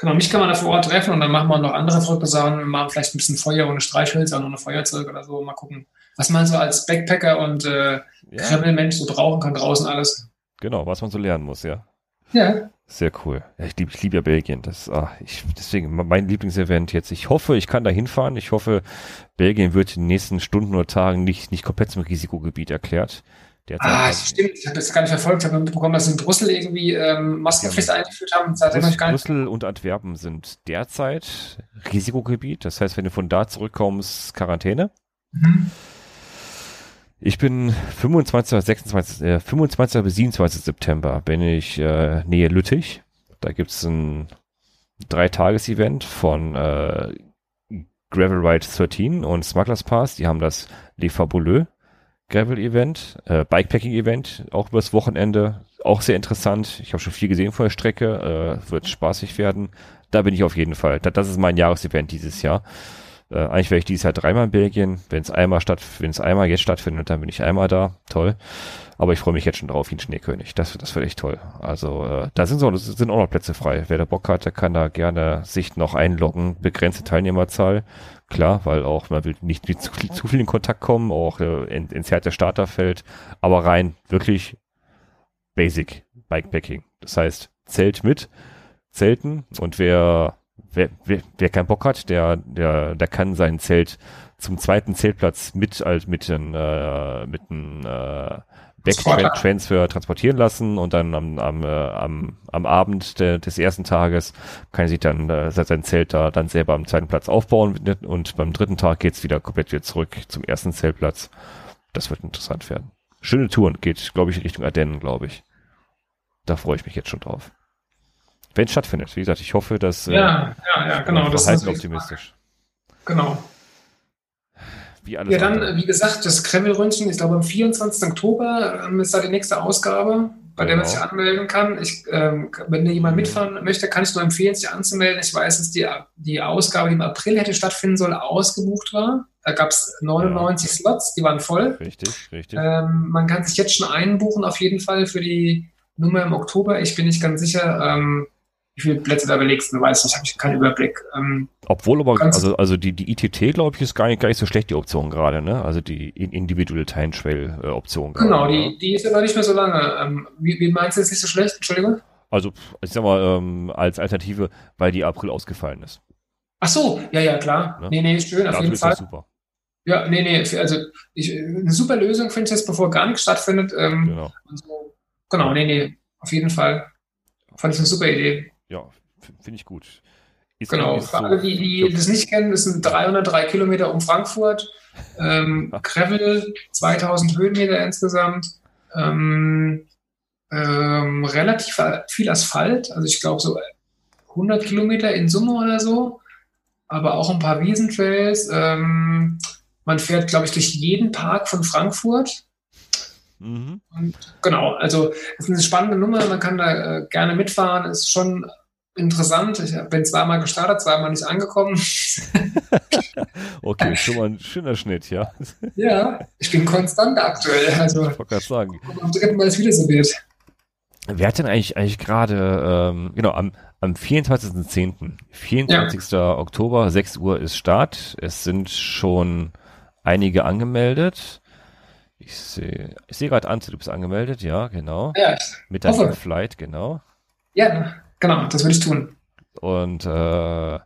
[SPEAKER 2] Genau, mich kann man da vor Ort treffen und dann machen wir noch andere verrückte Sachen. Wir machen vielleicht ein bisschen Feuer ohne Streichhölzer und ohne Feuerzeug oder so. Mal gucken, was man so als Backpacker und äh, ja. Kremmelmensch so brauchen kann draußen alles.
[SPEAKER 1] Genau, was man so lernen muss, ja.
[SPEAKER 2] Ja.
[SPEAKER 1] Sehr cool. Ja, ich liebe ich lieb ja Belgien. Das, ah, ich, deswegen mein Lieblingsevent jetzt. Ich hoffe, ich kann da hinfahren. Ich hoffe, Belgien wird in den nächsten Stunden oder Tagen nicht, nicht komplett zum Risikogebiet erklärt.
[SPEAKER 2] Derzeit ah, stimmt. Ich habe das gar nicht verfolgt. Ich habe mitbekommen, dass in Brüssel irgendwie ähm, Maskenpflicht ja, eingeführt haben.
[SPEAKER 1] Brüssel, Brüssel und Antwerpen sind derzeit Risikogebiet. Das heißt, wenn du von da zurückkommst, Quarantäne. Mhm. Ich bin 25. 26, äh, 25. bis 27. September bin ich äh, Nähe Lüttich. Da gibt es ein Dreitages-Event von äh, Gravel Ride 13 und Smugglers Pass. Die haben das Les Fabuleux Gravel-Event, äh, Bikepacking-Event, auch übers Wochenende, auch sehr interessant. Ich habe schon viel gesehen von der Strecke, äh, wird spaßig werden. Da bin ich auf jeden Fall. Das, das ist mein Jahresevent dieses Jahr. Äh, eigentlich wäre ich dieses Jahr dreimal in Belgien. Wenn es einmal statt, wenn es einmal jetzt stattfindet, dann bin ich einmal da. Toll. Aber ich freue mich jetzt schon drauf wie ein Schneekönig. Das, das wird echt toll. Also äh, da sind so, sind auch noch Plätze frei. Wer da Bock hat, der kann da gerne sich noch einloggen. Begrenzte Teilnehmerzahl. Klar, weil auch man will nicht mit zu, zu viel in Kontakt kommen, auch äh, in, ins der Starterfeld. Aber rein wirklich Basic Bikepacking. Das heißt, Zelt mit, Zelten und wer wer, wer, wer keinen Bock hat, der, der, der kann sein Zelt zum zweiten Zeltplatz mit, halt mit, den, äh, mit äh, Backtransfer transportieren lassen und dann am, am, äh, am, am Abend de, des ersten Tages kann sich dann äh, sein Zelt da dann selber am zweiten Platz aufbauen und beim dritten Tag geht's wieder komplett wieder zurück zum ersten Zeltplatz. Das wird interessant werden. Schöne Touren, geht, glaube ich, Richtung Ardennen, glaube ich. Da freue ich mich jetzt schon drauf. Wenn es stattfindet. Wie gesagt, ich hoffe, dass.
[SPEAKER 2] Äh, ja, ja, ja, genau.
[SPEAKER 1] Das ist optimistisch.
[SPEAKER 2] Genau wie alles. Ja, dann, andere. wie gesagt, das Kreml-Röntgen, ich glaube am 24. Oktober ähm, ist da die nächste Ausgabe, bei genau. der man sich genau. anmelden kann. Ich, ähm, wenn jemand mitfahren möchte, kann ich nur empfehlen, sich anzumelden. Ich weiß, dass die, die Ausgabe, die im April hätte stattfinden sollen, ausgebucht war. Da gab es 99 ja. Slots, die waren voll.
[SPEAKER 1] Richtig, richtig.
[SPEAKER 2] Ähm, man kann sich jetzt schon einbuchen, auf jeden Fall für die Nummer im Oktober. Ich bin nicht ganz sicher. Ähm, wie viele Plätze da belegst, du weißt, das habe ich keinen Überblick. Ähm,
[SPEAKER 1] Obwohl aber, also, also die, die ITT, glaube ich, ist gar nicht, gar nicht so schlecht, die Option gerade, ne? Also die individuelle Time Trail äh, Option.
[SPEAKER 2] Genau, die, die ist aber nicht mehr so lange. Ähm, wie, wie meinst du, ist nicht so schlecht? Entschuldigung?
[SPEAKER 1] Also, ich sag mal, ähm, als Alternative, weil die April ausgefallen ist.
[SPEAKER 2] Ach so, ja, ja, klar. Ne? Nee, nee, schön, auf jeden Fall. super. Ja, nee, nee, also ich, eine super Lösung finde ich jetzt, bevor gar nichts stattfindet. Ähm, genau. So. Genau, nee, nee, auf jeden Fall. Fand ich eine super Idee
[SPEAKER 1] ja, finde ich gut.
[SPEAKER 2] Ist genau, für alle, die, die das nicht kennen, das sind 303 Kilometer um Frankfurt, ähm, Gravel, 2000 Höhenmeter insgesamt, ähm, ähm, relativ viel Asphalt, also ich glaube so 100 Kilometer in Summe oder so, aber auch ein paar Wiesentrails. Ähm, man fährt, glaube ich, durch jeden Park von Frankfurt. Mhm. Und genau, also es ist eine spannende Nummer, man kann da äh, gerne mitfahren, ist schon interessant. Ich bin zweimal gestartet, zweimal nicht angekommen.
[SPEAKER 1] okay, schon mal ein schöner Schnitt, ja.
[SPEAKER 2] ja, ich bin konstant aktuell. Also, ich wollte
[SPEAKER 1] gerade sagen.
[SPEAKER 2] Am dritten Mal es wieder so wird.
[SPEAKER 1] Wer hat denn eigentlich, eigentlich gerade, ähm, genau, am, am 24.10., 24. Ja. Oktober, 6 Uhr ist Start. Es sind schon einige angemeldet. Ich sehe, ich sehe gerade Ante, du bist angemeldet, ja, genau. Ja, Mit deinem Flight, genau.
[SPEAKER 2] Ja, genau, das würde ich tun.
[SPEAKER 1] Und äh,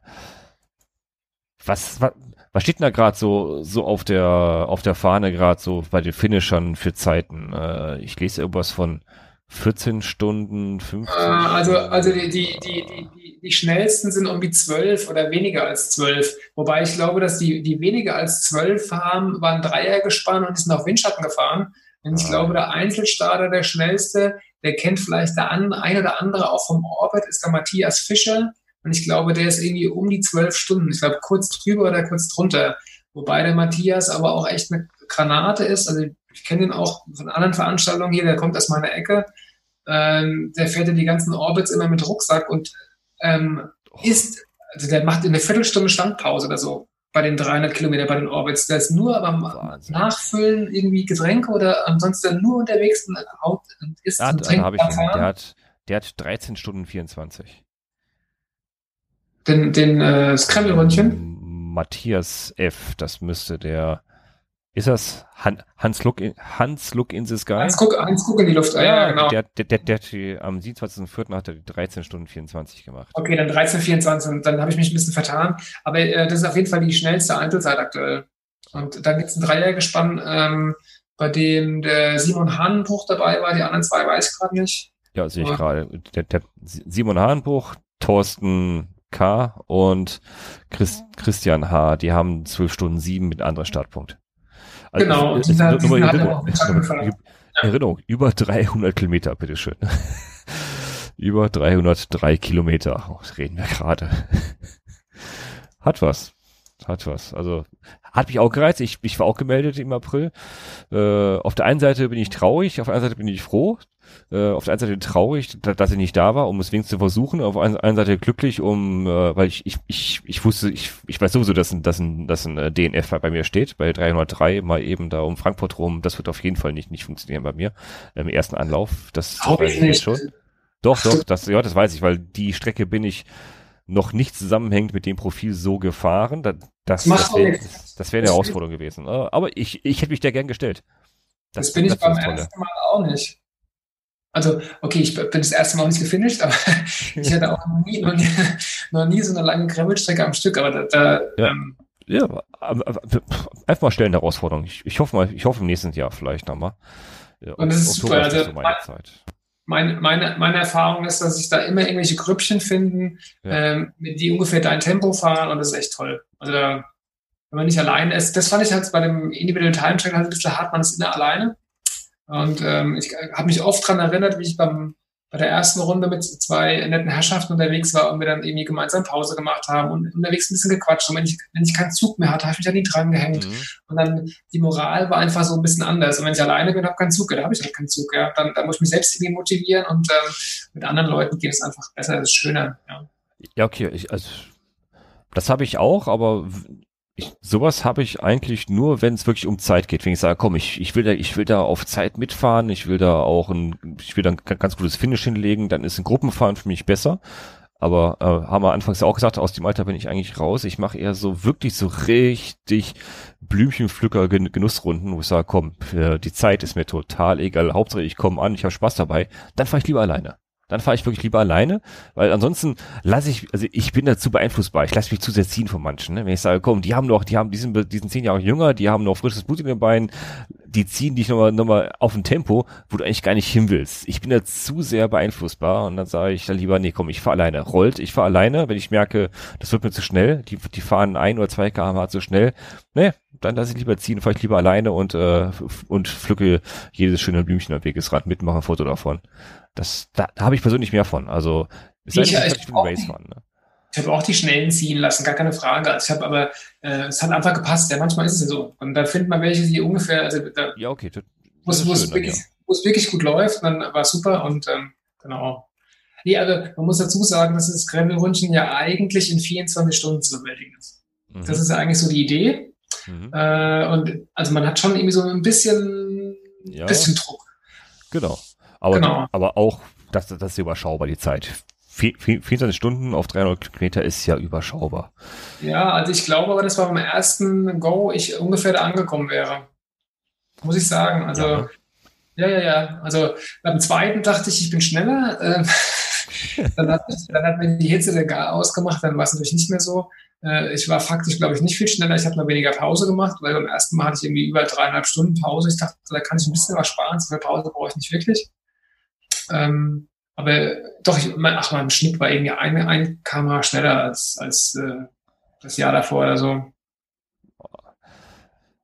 [SPEAKER 1] was, was, was steht denn da gerade so, so auf der, auf der Fahne gerade so bei den Finishern für Zeiten? Äh, ich lese irgendwas von 14 Stunden, 15
[SPEAKER 2] äh, Also, also die, die, die, die, die schnellsten sind irgendwie 12 oder weniger als 12. Wobei ich glaube, dass die, die weniger als 12 haben, waren Dreier gespannt und sind auf Windschatten gefahren. Und ich ah. glaube, der Einzelstarter, der schnellste, der kennt vielleicht der ein oder andere auch vom Orbit, ist der Matthias Fischer. Und ich glaube, der ist irgendwie um die 12 Stunden. Ich glaube, kurz drüber oder kurz drunter. Wobei der Matthias aber auch echt eine Granate ist. Also ich kenne ihn auch von anderen Veranstaltungen hier, der kommt aus meiner Ecke. Ähm, der fährt in die ganzen Orbits immer mit Rucksack und ähm, ist, also der macht in einer Viertelstunde Standpause oder so bei den 300 Kilometer bei den Orbits. Der ist nur beim Wahnsinn. Nachfüllen irgendwie Getränke oder ansonsten nur unterwegs und,
[SPEAKER 1] isst ja, und trinkt. Ich der, hat, der hat 13 Stunden 24.
[SPEAKER 2] Den, den äh, Scramble-Röntchen?
[SPEAKER 1] Matthias F., das müsste der ist das Han, Hans, Look in, Hans Look in the Sky?
[SPEAKER 2] Hans Guck, Hans Guck in die Luft, ja, ja genau.
[SPEAKER 1] Der, der, der, der, der am 27.04. hat er 13 Stunden 24 gemacht.
[SPEAKER 2] Okay, dann 13, 24, dann habe ich mich ein bisschen vertan. Aber äh, das ist auf jeden Fall die schnellste Einzelzeit aktuell. Und dann gibt es ein Dreiergespann, ähm, bei dem der Simon Hahnenbruch dabei war, die anderen zwei weiß ich gerade nicht.
[SPEAKER 1] Ja, sehe ich gerade. Der, der Simon Hahnenbruch, Thorsten K. und Christ, Christian H., die haben 12 Stunden 7 mit anderem Startpunkt.
[SPEAKER 2] Also genau,
[SPEAKER 1] es, dieser, nur Erinnerung, Erinnerung, Erinnerung, über 300 Kilometer, bitteschön. über 303 Kilometer, oh, reden wir gerade. Hat was. Hat was. Also hat mich auch gereizt. Ich, ich war auch gemeldet im April. Äh, auf der einen Seite bin ich traurig, auf der anderen Seite bin ich froh. Äh, auf der einen Seite traurig, da, dass ich nicht da war, um es wenigstens zu versuchen. Auf der einen Seite glücklich, um, äh, weil ich, ich, ich, ich wusste, ich, ich weiß sowieso, dass ein, dass ein, dass ein äh, DNF bei mir steht, bei 303 mal eben da um Frankfurt rum. Das wird auf jeden Fall nicht, nicht funktionieren bei mir im ersten Anlauf. Das weiß ich nicht. schon. Doch, doch, das, ja, das weiß ich, weil die Strecke bin ich noch nicht zusammenhängt mit dem Profil so gefahren. Das, das, das wäre wär eine Herausforderung gewesen. Äh, aber ich, ich hätte mich da gern gestellt.
[SPEAKER 2] Das, das bin ich beim ersten Mal auch nicht. Also, okay, ich bin das erste Mal nicht gefinisht, aber ich hatte auch noch nie, noch nie, noch nie so eine lange Gravelstrecke am Stück, aber da, da
[SPEAKER 1] ja. Ähm, ja, einfach mal stellen Herausforderung. Ich, ich hoffe mal, ich hoffe im nächsten Jahr vielleicht nochmal.
[SPEAKER 2] Ja, und das ist super. Also, so meine, meine, meine, meine Erfahrung ist, dass sich da immer irgendwelche Grüppchen finden, ja. ähm, die ungefähr dein Tempo fahren und das ist echt toll. Also da, wenn man nicht alleine ist, das fand ich halt bei dem individuellen Time Track halt ein bisschen hart, man ist immer alleine. Und ähm, ich habe mich oft dran erinnert, wie ich beim, bei der ersten Runde mit zwei netten Herrschaften unterwegs war und wir dann irgendwie gemeinsam Pause gemacht haben und unterwegs ein bisschen gequatscht. Und wenn ich, wenn ich keinen Zug mehr hatte, habe ich mich an die dran gehängt. Mhm. Und dann die Moral war einfach so ein bisschen anders. Und wenn ich alleine bin, habe keinen Zug, da habe ich halt keinen Zug. Ja. Dann, dann muss ich mich selbst irgendwie motivieren und ähm, mit anderen Leuten geht es einfach besser, das ist schöner. Ja,
[SPEAKER 1] ja okay. Ich, also, das habe ich auch, aber ich, sowas habe ich eigentlich nur, wenn es wirklich um Zeit geht. Wenn ich sage, komm, ich, ich will da, ich will da auf Zeit mitfahren, ich will da auch ein, ich will da ein ganz gutes Finish hinlegen, dann ist ein Gruppenfahren für mich besser. Aber äh, haben wir anfangs auch gesagt, aus dem Alter bin ich eigentlich raus. Ich mache eher so wirklich so richtig Blümchenpflücker Genussrunden, wo ich sage, komm, die Zeit ist mir total egal. Hauptsache ich komme an, ich habe Spaß dabei. Dann fahre ich lieber alleine. Dann fahre ich wirklich lieber alleine, weil ansonsten lasse ich, also ich bin dazu beeinflussbar. Ich lasse mich zu sehr ziehen von manchen. Ne? Wenn ich sage, komm, die haben noch, die haben diesen, diesen zehn Jahre jünger, die haben noch frisches Blut in den Beinen, die ziehen dich nochmal, nochmal auf ein Tempo, wo du eigentlich gar nicht hin willst. Ich bin da zu sehr beeinflussbar und dann sage ich dann lieber, nee, komm, ich fahre alleine. Rollt, ich fahre alleine, wenn ich merke, das wird mir zu schnell, die, die fahren ein oder zwei km zu schnell, ne, dann lasse ich lieber ziehen, fahre ich lieber alleine und, äh, und pflücke jedes schöne Blümchen am Wegesrad mit, mache ein Foto davon. Das, da, da habe ich persönlich mehr von. Also,
[SPEAKER 2] ist ich, ich, ne? ich habe auch die Schnellen ziehen lassen, gar keine Frage. Also ich habe aber, äh, es hat einfach gepasst. Ja, manchmal ist es ja so. Und da findet man welche, die ungefähr, also da,
[SPEAKER 1] ja, okay,
[SPEAKER 2] wo es wirklich, ja. wirklich gut läuft, dann war es super und ähm, genau. Nee, also man muss dazu sagen, dass das Kreml-Rundchen ja eigentlich in 24 Stunden zu bewältigen ist. Mhm. Das ist ja eigentlich so die Idee. Mhm. Äh, und also man hat schon irgendwie so ein bisschen, ja. bisschen Druck.
[SPEAKER 1] Genau. Aber, genau. aber auch, das, das ist überschaubar, die Zeit. 24 Stunden auf 300 Kilometer ist ja überschaubar.
[SPEAKER 2] Ja, also ich glaube aber, dass beim ersten Go ich ungefähr da angekommen wäre. Muss ich sagen. Also, ja, ja, ja. ja. Also beim zweiten dachte ich, ich bin schneller. Äh, dann, hat, dann hat mir die Hitze der Gar ausgemacht, dann war es natürlich nicht mehr so. Äh, ich war faktisch, glaube ich, nicht viel schneller. Ich habe nur weniger Pause gemacht, weil beim ersten Mal hatte ich irgendwie über dreieinhalb Stunden Pause. Ich dachte, da kann ich ein bisschen was sparen. So viel Pause brauche ich nicht wirklich. Ähm, aber doch, ich, mein, ach, mein Schnitt war irgendwie ein, ein Kamera schneller als, als äh, das Jahr davor oder so.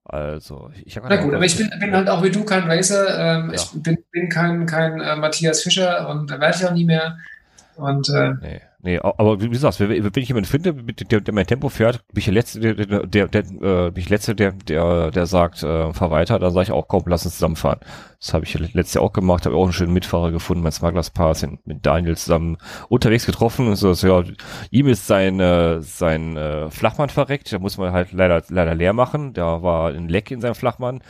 [SPEAKER 1] Also, ich habe
[SPEAKER 2] Na gut, aber ich bin, bin, halt auch wie du kein Racer. Ähm, ja. Ich bin, bin kein, kein äh, Matthias Fischer und da werde ich auch nie mehr. Und äh,
[SPEAKER 1] nee. Nee, aber wie du sagst, wenn ich jemanden finde, der, der mein Tempo fährt, bin ich der Letzte, der, der, der, der äh, bin ich Letzte, der, der, der sagt, äh, fahr weiter, dann sage ich auch, komm, lass uns zusammenfahren. Das habe ich letztes Jahr auch gemacht, habe auch einen schönen Mitfahrer gefunden, mein Smugglers Pass, mit Daniel zusammen unterwegs getroffen und so, so ja, ihm ist sein, äh, sein äh, Flachmann verreckt, da muss man halt leider, leider leer machen, da war ein Leck in seinem Flachmann,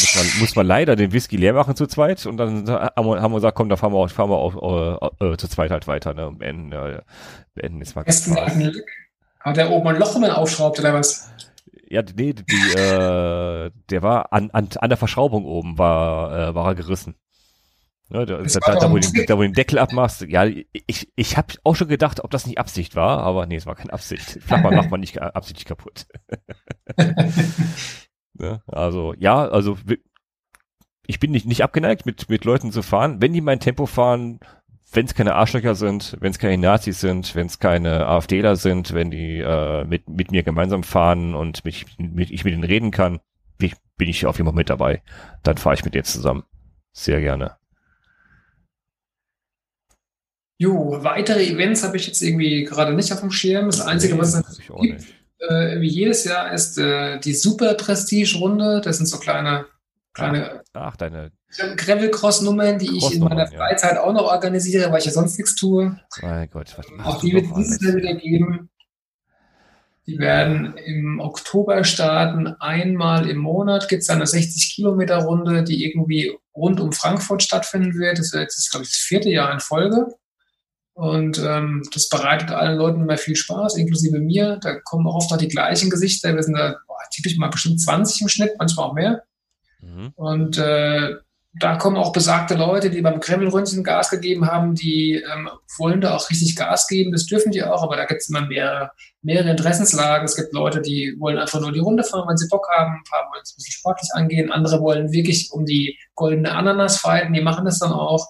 [SPEAKER 1] muss man, muss man leider den Whisky leer machen zu zweit und dann haben wir, haben wir gesagt, komm, da fahren wir auch, fahren wir auch äh, äh, zu zweit halt weiter, ne, und beenden, äh, beenden ist mal
[SPEAKER 2] Hat der oben ein Loch immer aufschraubt oder was?
[SPEAKER 1] Ja, nee, die, äh, der war an, an, an der Verschraubung oben, war, äh, war er gerissen. Ja, da, da, da, wo den, da, wo du den Deckel abmachst, ja, ich, ich habe auch schon gedacht, ob das nicht Absicht war, aber nee, es war keine Absicht. Flachmann macht man nicht absichtlich kaputt. Ne? Also, ja, also ich bin nicht, nicht abgeneigt, mit, mit Leuten zu fahren. Wenn die mein Tempo fahren, wenn es keine Arschlöcher sind, wenn es keine Nazis sind, wenn es keine AfDler sind, wenn die äh, mit, mit mir gemeinsam fahren und mich, mit, ich mit ihnen reden kann, bin ich, bin ich auf jeden Fall mit dabei. Dann fahre ich mit denen zusammen. Sehr gerne.
[SPEAKER 2] Jo, weitere Events habe ich jetzt irgendwie gerade nicht auf dem Schirm. Das Einzige, nee, was es gibt, äh, wie jedes Jahr ist äh, die Super Prestige-Runde. Das sind so kleine, kleine
[SPEAKER 1] ach, ach deine
[SPEAKER 2] Gravel-Cross-Nummern, die ich in meiner Freizeit ja. auch noch organisiere, weil ich ja sonst nichts tue.
[SPEAKER 1] Mein Gott, was
[SPEAKER 2] Auch die wird es dieses Jahr wieder geben. Die werden im Oktober starten. Einmal im Monat gibt es eine 60-Kilometer-Runde, die irgendwie rund um Frankfurt stattfinden wird. Das ist jetzt, glaube ich, das vierte Jahr in Folge. Und ähm, das bereitet allen Leuten immer viel Spaß, inklusive mir. Da kommen auch oft noch die gleichen Gesichter. Wir sind da boah, typisch mal bestimmt 20 im Schnitt, manchmal auch mehr. Mhm. Und äh, da kommen auch besagte Leute, die beim Kreml-Röntgen Gas gegeben haben, die ähm, wollen da auch richtig Gas geben. Das dürfen die auch, aber da gibt es immer mehrere, mehrere Interessenslagen. Es gibt Leute, die wollen einfach nur die Runde fahren, wenn sie Bock haben. Ein paar wollen es ein bisschen sportlich angehen. Andere wollen wirklich um die goldene Ananas fighten. Die machen das dann auch.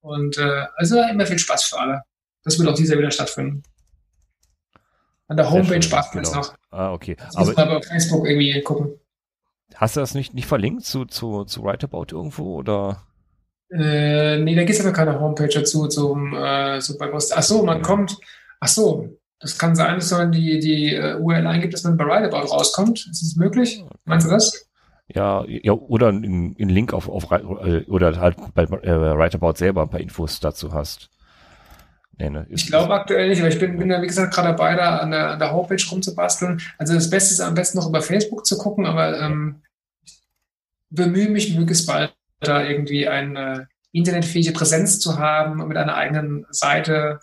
[SPEAKER 2] Und äh, also immer viel Spaß für alle. Das wird auch dieser wieder stattfinden. An der Homepage Spaß genau. noch.
[SPEAKER 1] Ah, okay.
[SPEAKER 2] Das aber mal bei Facebook irgendwie gucken.
[SPEAKER 1] Hast du das nicht, nicht verlinkt zu, zu, zu Writeabout irgendwo oder?
[SPEAKER 2] Äh, nee, da gibt es aber keine Homepage dazu zum äh, Superpost. Ach so, man ja. kommt. Ach so, das kann sein, dass man die, die uh, äh, URL eingibt, dass man bei Writeabout rauskommt. Ist das möglich? Meinst du das?
[SPEAKER 1] Ja, ja oder einen Link auf, auf äh, oder halt bei äh, Writeabout selber ein paar Infos dazu hast.
[SPEAKER 2] Nee, ne, ich glaube aktuell nicht, aber ich bin, bin ja wie gesagt gerade dabei, da an der, an der Homepage rumzubasteln. Also das Beste ist am besten noch über Facebook zu gucken, aber ähm, ich bemühe mich möglichst bald da irgendwie eine internetfähige Präsenz zu haben mit einer eigenen Seite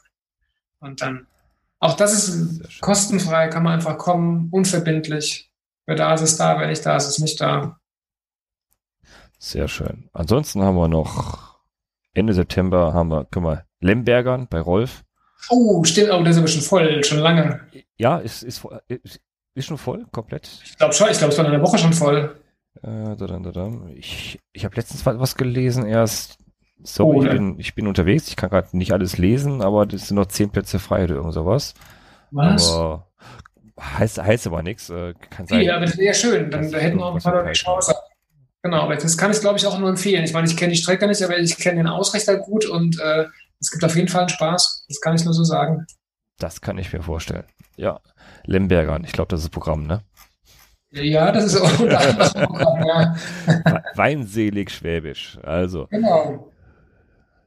[SPEAKER 2] und dann auch das ist kostenfrei, kann man einfach kommen, unverbindlich. Wer da ist, ist da, wer nicht da ist, ist nicht da.
[SPEAKER 1] Sehr schön. Ansonsten haben wir noch Ende September haben wir, guck mal, Lembergern bei Rolf.
[SPEAKER 2] Oh, stimmt, oh, das ist aber schon voll, schon lange.
[SPEAKER 1] Ja, ist, ist, ist, ist schon voll, komplett.
[SPEAKER 2] Ich glaube schon, ich glaube, es war in einer Woche schon voll.
[SPEAKER 1] Äh, ich ich habe letztens was gelesen erst. Sorry, oh, ich, bin, ich bin unterwegs, ich kann gerade nicht alles lesen, aber es sind noch zehn Plätze frei oder irgend sowas.
[SPEAKER 2] Was? Aber
[SPEAKER 1] heißt, heißt aber nichts. Äh, kann sein.
[SPEAKER 2] Ja, aber das wäre schön, dann da hätten wir auch ein paar Leute Chance. Genau, aber das kann ich, glaube ich, auch nur empfehlen. Ich meine, ich kenne die Strecke nicht, aber ich kenne den Ausrichter gut und äh, es gibt auf jeden Fall einen Spaß. Das kann ich nur so sagen.
[SPEAKER 1] Das kann ich mir vorstellen. Ja, Lemberger, ich glaube, das ist Programm, ne?
[SPEAKER 2] Ja, das ist auch unter anderem Programm, ja.
[SPEAKER 1] Weinselig Schwäbisch, also.
[SPEAKER 2] Genau.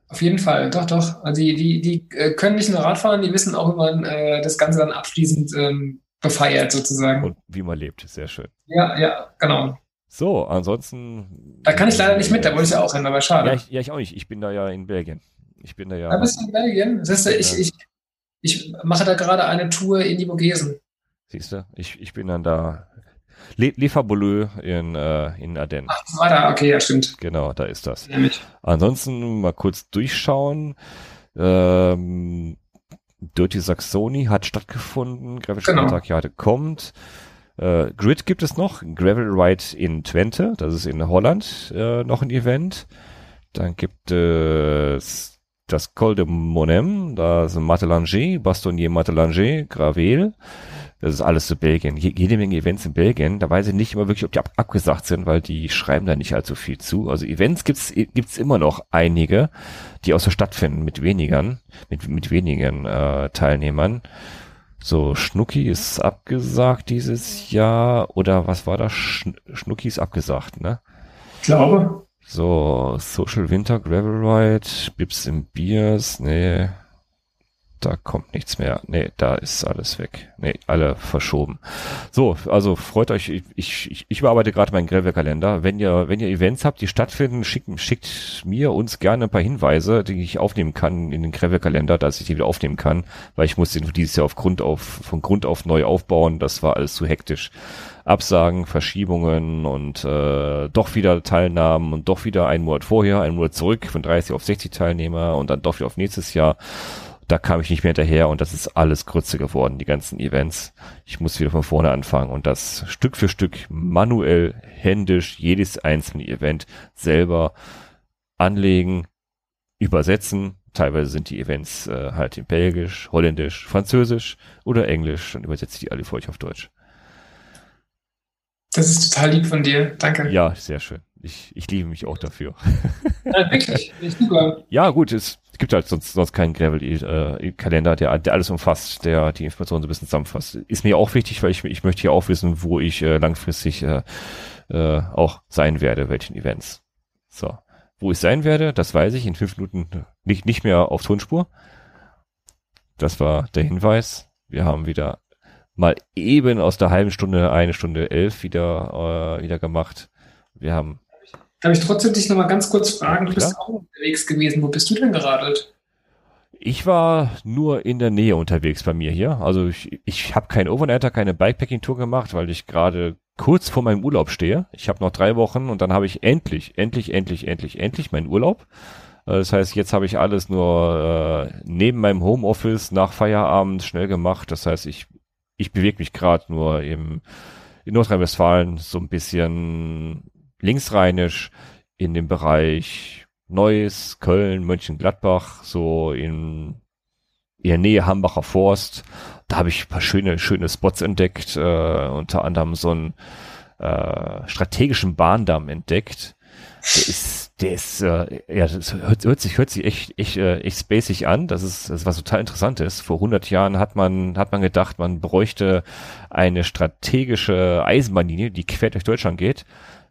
[SPEAKER 2] Auf jeden Fall, doch, doch. Also die, die, die äh, können nicht nur Radfahren, die wissen auch, wie man äh, das Ganze dann abschließend ähm, befeiert, sozusagen.
[SPEAKER 1] Und wie man lebt, sehr schön.
[SPEAKER 2] Ja, ja, genau.
[SPEAKER 1] So, ansonsten.
[SPEAKER 2] Da kann ich leider nicht mit, da wollte ich ja auch hin, aber schade.
[SPEAKER 1] Ja ich, ja, ich auch nicht. Ich bin da ja in Belgien. Ich bin da ja.
[SPEAKER 2] Da bist du in Belgien? Siehst du, ich, ich, ich mache da gerade eine Tour in die Vogesen.
[SPEAKER 1] Siehst du, ich, ich bin dann da. Le Lefaboleux in, äh, in Ardennes.
[SPEAKER 2] Ach, das war da, okay, ja, stimmt.
[SPEAKER 1] Genau, da ist das.
[SPEAKER 2] Nämlich.
[SPEAKER 1] Ansonsten mal kurz durchschauen. Ähm, Dirty Saxony hat stattgefunden. Gravel
[SPEAKER 2] Genau.
[SPEAKER 1] Spartakiade kommt. Äh, Grid gibt es noch. Gravel Ride in Twente. Das ist in Holland äh, noch ein Event. Dann gibt es das Col de Monem. Da ist Matelanger, Bastonnier Matelanger, Gravel. Das ist alles zu Belgien. Je, jede Menge Events in Belgien. Da weiß ich nicht immer wirklich, ob die ab, abgesagt sind, weil die schreiben da nicht allzu viel zu. Also Events gibt's gibt's immer noch einige, die aus der Stadt finden mit wenigern, mit, mit wenigen äh, Teilnehmern. So, Schnucki ist abgesagt dieses Jahr. Oder was war das? Schn Schnucki ist abgesagt, ne?
[SPEAKER 2] Ich glaube.
[SPEAKER 1] So, Social Winter Gravel Ride, Bips im Biers, nee, da kommt nichts mehr. Nee, da ist alles weg. Nee, alle verschoben. So, also freut euch, ich, ich, ich überarbeite gerade meinen Gravel-Kalender. Wenn ihr, wenn ihr Events habt, die stattfinden, schickt, schickt mir uns gerne ein paar Hinweise, die ich aufnehmen kann in den Gravel-Kalender, dass ich die wieder aufnehmen kann, weil ich musste den dieses Jahr auf Grund auf, von Grund auf neu aufbauen. Das war alles zu hektisch. Absagen, Verschiebungen und äh, doch wieder Teilnahmen und doch wieder einen Monat vorher, einen Monat zurück von 30 auf 60 Teilnehmer und dann doch wieder auf nächstes Jahr. Da kam ich nicht mehr hinterher und das ist alles Grütze geworden, die ganzen Events. Ich muss wieder von vorne anfangen und das Stück für Stück manuell, händisch, jedes einzelne Event selber anlegen, übersetzen. Teilweise sind die Events äh, halt in Belgisch, Holländisch, Französisch oder Englisch. Dann übersetze die alle für euch auf Deutsch.
[SPEAKER 2] Das ist total lieb von dir. Danke.
[SPEAKER 1] Ja, sehr schön. Ich, ich liebe mich auch dafür.
[SPEAKER 2] Ja, wirklich. Super.
[SPEAKER 1] Ja, gut, es gibt halt sonst, sonst keinen Gravel-Kalender, der, der alles umfasst, der die Informationen so ein bisschen zusammenfasst. Ist mir auch wichtig, weil ich, ich möchte ja auch wissen, wo ich äh, langfristig äh, äh, auch sein werde, welchen Events. So. Wo ich sein werde, das weiß ich in fünf Minuten nicht, nicht mehr auf Tonspur. Das war der Hinweis. Wir haben wieder mal eben aus der halben Stunde eine Stunde elf wieder, äh, wieder gemacht. Wir haben
[SPEAKER 2] Darf ich trotzdem dich nochmal ganz kurz fragen? Du bist auch unterwegs gewesen. Wo bist du denn geradelt?
[SPEAKER 1] Ich war nur in der Nähe unterwegs bei mir hier. Also ich, ich habe kein Overnighter, keine Bikepacking-Tour gemacht, weil ich gerade kurz vor meinem Urlaub stehe. Ich habe noch drei Wochen und dann habe ich endlich, endlich, endlich, endlich, endlich meinen Urlaub. Äh, Das heißt, jetzt habe ich alles nur äh, neben meinem Homeoffice nach Feierabend schnell gemacht. Das heißt, ich, ich bewege mich gerade nur im, in Nordrhein-Westfalen so ein bisschen linksrheinisch in dem Bereich Neuss, Köln, Mönchengladbach, so in in der Nähe Hambacher Forst. Da habe ich ein paar schöne, schöne Spots entdeckt, äh, unter anderem so einen äh, strategischen Bahndamm entdeckt. Der ist, der ist, äh, ja, das hört, hört sich, hört sich echt, echt, äh, echt spacig an. Das ist, das ist was total Interessantes. Vor 100 Jahren hat man, hat man gedacht, man bräuchte eine strategische Eisenbahnlinie, die quer durch Deutschland geht.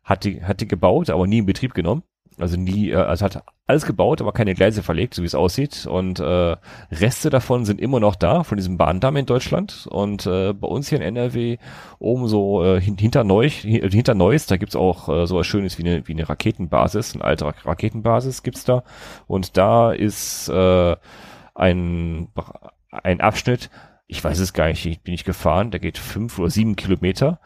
[SPEAKER 1] Hat die, hat die gebaut, aber nie in Betrieb genommen. Also nie, äh, also hat alles gebaut, aber keine Gleise verlegt, so wie es aussieht. Und äh, Reste davon sind immer noch da, von diesem Bahndamm in Deutschland. Und äh, bei uns hier in NRW, oben so äh, hin- hinter Neuss, hin- hinter Neuss, da gibt's auch äh, so was Schönes wie eine, wie eine Raketenbasis, eine alte Ra- Raketenbasis gibt's da. Und da ist äh, ein, ein Abschnitt, ich weiß es gar nicht, ich bin nicht gefahren, der geht fünf oder sieben Kilometer.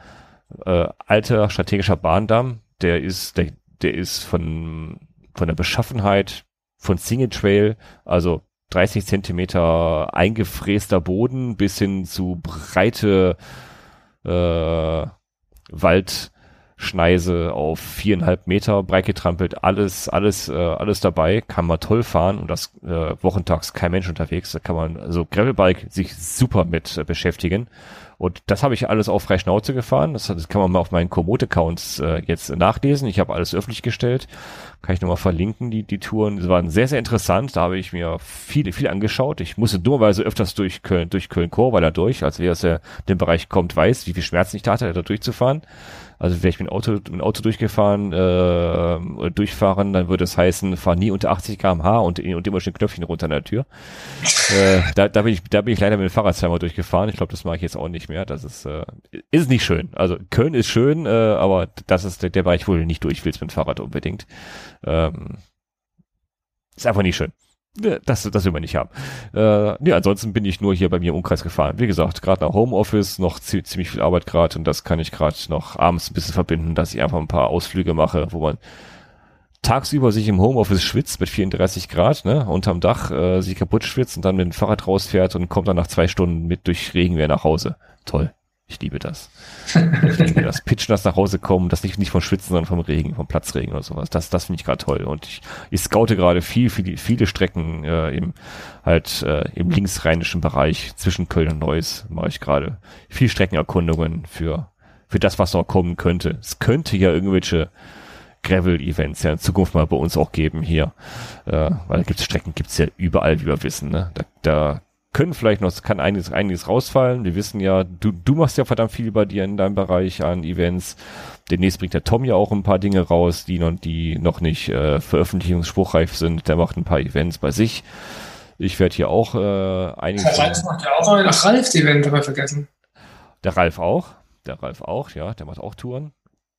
[SPEAKER 1] Äh, alter strategischer Bahndamm, der ist, der, der ist von, von der Beschaffenheit von Single Trail, also 30 Zentimeter eingefräster Boden bis hin zu breite äh, Waldschneise auf viereinhalb Meter breit getrampelt, alles, alles, äh, alles dabei, kann man toll fahren und das äh, wochentags kein Mensch unterwegs, da kann man, also Gravelbike sich super mit äh, beschäftigen. Und das habe ich alles auf frei Schnauze gefahren. Das, das kann man mal auf meinen Komoot-Accounts äh, jetzt nachlesen. Ich habe alles öffentlich gestellt. Kann ich nochmal verlinken, die, die Touren. Sie waren sehr, sehr interessant. Da habe ich mir viele, viel angeschaut. Ich musste dummerweise öfters durch Köln, durch Köln-Chor, weil er durch, als wer aus dem Bereich kommt, weiß, wie viel Schmerzen ich da hatte, da durchzufahren. Also wäre ich mit dem Auto, mit dem Auto durchgefahren, äh, durchfahren, dann würde es heißen, fahr nie unter 80 km/h und, und immer schön Knöpfchen runter an der Tür. äh, da, da, bin ich, da bin ich leider mit dem Fahrrad zweimal durchgefahren. Ich glaube, das mache ich jetzt auch nicht mehr. Das ist, äh, ist nicht schön. Also Köln ist schön, äh, aber das ist der, der Bereich, wo du nicht durch willst mit dem Fahrrad unbedingt. Ähm, ist einfach nicht schön. Das, das will man nicht haben. Äh, nee, ansonsten bin ich nur hier bei mir im Umkreis gefahren. Wie gesagt, gerade nach Homeoffice, noch ziemlich viel Arbeit gerade und das kann ich gerade noch abends ein bisschen verbinden, dass ich einfach ein paar Ausflüge mache, wo man tagsüber sich im Homeoffice schwitzt mit 34 Grad, ne, unterm Dach, äh, sich kaputt schwitzt und dann mit dem Fahrrad rausfährt und kommt dann nach zwei Stunden mit durch Regenwehr nach Hause. Toll. Ich liebe das. Ich liebe das Pitchen, das nach Hause kommen, das nicht, nicht vom Schwitzen, sondern vom Regen, vom Platzregen oder sowas. Das, das finde ich gerade toll. Und ich, ich scoute gerade viel, viel, viele Strecken äh, im halt äh, im linksrheinischen Bereich zwischen Köln und Neuss mache ich gerade viel Streckenerkundungen für für das, was noch kommen könnte. Es könnte ja irgendwelche Gravel-Events ja in Zukunft mal bei uns auch geben hier. Äh, weil da gibt's Strecken, gibt's ja überall, wie wir wissen. Ne? Da, da können vielleicht noch, kann einiges, einiges rausfallen. Wir wissen ja, du, du machst ja verdammt viel bei dir in deinem Bereich an Events. Demnächst bringt der Tom ja auch ein paar Dinge raus, die noch, die noch nicht äh, veröffentlichungsspruchreif sind. Der macht ein paar Events bei sich. Ich werde hier auch äh, einiges.
[SPEAKER 2] Der Ralf macht ja auch ein Ralf-Event, haben wir vergessen.
[SPEAKER 1] Der Ralf auch. Der Ralf auch, ja, der macht auch Touren.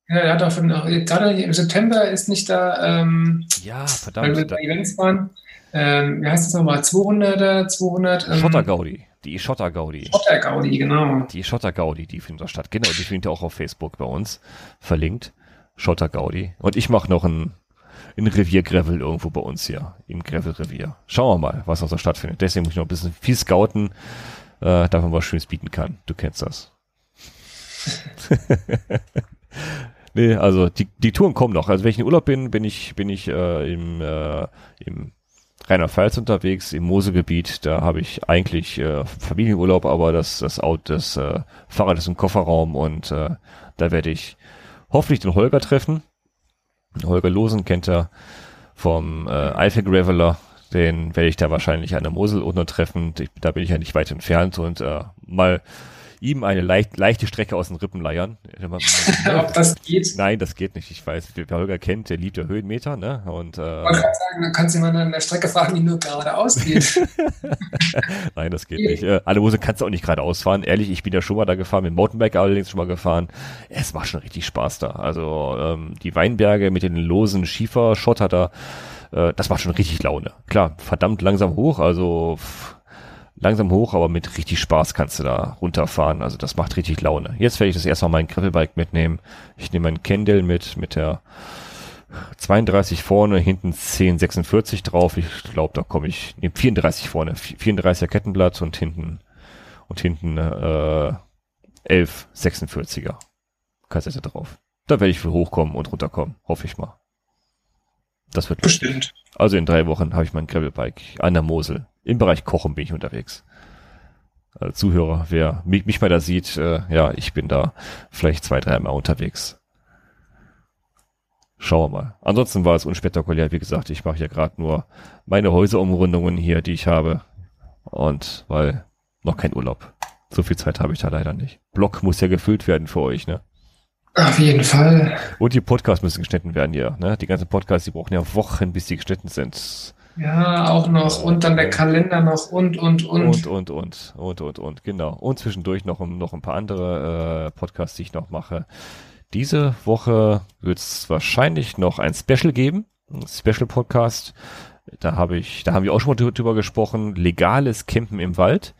[SPEAKER 2] Ja, er hat auch von, gerade im September ist nicht da, ähm,
[SPEAKER 1] ja, verdammt. Weil
[SPEAKER 2] wir da Events waren ähm, wie heißt das nochmal, 200er, 200? Ähm,
[SPEAKER 1] Schottergaudi, die Schottergaudi.
[SPEAKER 2] Schottergaudi, genau.
[SPEAKER 1] Die Schottergaudi, die findet da statt. Genau, die findet ihr auch auf Facebook bei uns verlinkt. Schottergaudi. Und ich mache noch ein, ein Revier-Gravel irgendwo bei uns hier, im Gravel-Revier. Schauen wir mal, was noch so stattfindet. Deswegen muss ich noch ein bisschen viel scouten, äh, damit man was Schönes bieten kann. Du kennst das. nee, also die, die Touren kommen noch. Also wenn ich in Urlaub bin, bin ich, bin ich äh, im, äh, im Rheinland-Pfalz unterwegs, im Mosegebiet. Da habe ich eigentlich äh, Familienurlaub, aber das, das, Auto, das äh, Fahrrad ist im Kofferraum und äh, da werde ich hoffentlich den Holger treffen. Holger Losen kennt er vom äh, Eifel Graveler. Den werde ich da wahrscheinlich an der Mosel untertreffen. Da bin ich ja nicht weit entfernt und äh, mal ihm eine leicht, leichte Strecke aus den Rippen leiern.
[SPEAKER 2] Ob das geht?
[SPEAKER 1] Nein, das geht nicht. Ich weiß, wer Holger kennt, der liebt ja Höhenmeter, ne? Und, äh,
[SPEAKER 2] Man kann sagen, dann kannst du mal an der Strecke fahren, die nur geradeaus geht.
[SPEAKER 1] Nein, das geht nicht. Äh, alle Hose kannst du auch nicht geradeaus fahren. Ehrlich, ich bin ja schon mal da gefahren, mit dem Mountainbike allerdings schon mal gefahren. Es macht schon richtig Spaß da. Also ähm, die Weinberge mit den losen Schieferschotter da, äh, das macht schon richtig Laune. Klar, verdammt langsam hoch, also pff, langsam hoch, aber mit richtig Spaß kannst du da runterfahren. Also das macht richtig Laune. Jetzt werde ich das erstmal mein Gravelbike mitnehmen. Ich nehme mein Kendall mit, mit der 32 vorne, hinten 1046 drauf. Ich glaube, da komme ich, nehme 34 vorne, 34er Kettenblatt und hinten, und hinten, äh, 11 46er Kassette drauf. Da werde ich für hochkommen und runterkommen. Hoffe ich mal. Das wird
[SPEAKER 2] bestimmt. Lustig.
[SPEAKER 1] Also in drei Wochen habe ich mein Gravelbike an der Mosel. Im Bereich Kochen bin ich unterwegs. Also Zuhörer, wer mich, mich mal da sieht, äh, ja, ich bin da vielleicht zwei, dreimal unterwegs. Schauen wir mal. Ansonsten war es unspektakulär. Wie gesagt, ich mache ja gerade nur meine Häuserumrundungen hier, die ich habe. Und weil noch kein Urlaub. So viel Zeit habe ich da leider nicht. Blog muss ja gefüllt werden für euch, ne?
[SPEAKER 2] Auf jeden Fall.
[SPEAKER 1] Und die Podcasts müssen geschnitten werden hier. Ne? Die ganzen Podcasts, die brauchen ja Wochen, bis die geschnitten sind.
[SPEAKER 2] Ja, auch noch. Und dann der Kalender noch und, und, und.
[SPEAKER 1] Und, und, und, und, und, und, genau. Und zwischendurch noch, noch ein paar andere äh, Podcasts, die ich noch mache. Diese Woche wird es wahrscheinlich noch ein Special geben. Ein Special-Podcast. Da habe ich, da haben wir auch schon mal drüber gesprochen. Legales Campen im Wald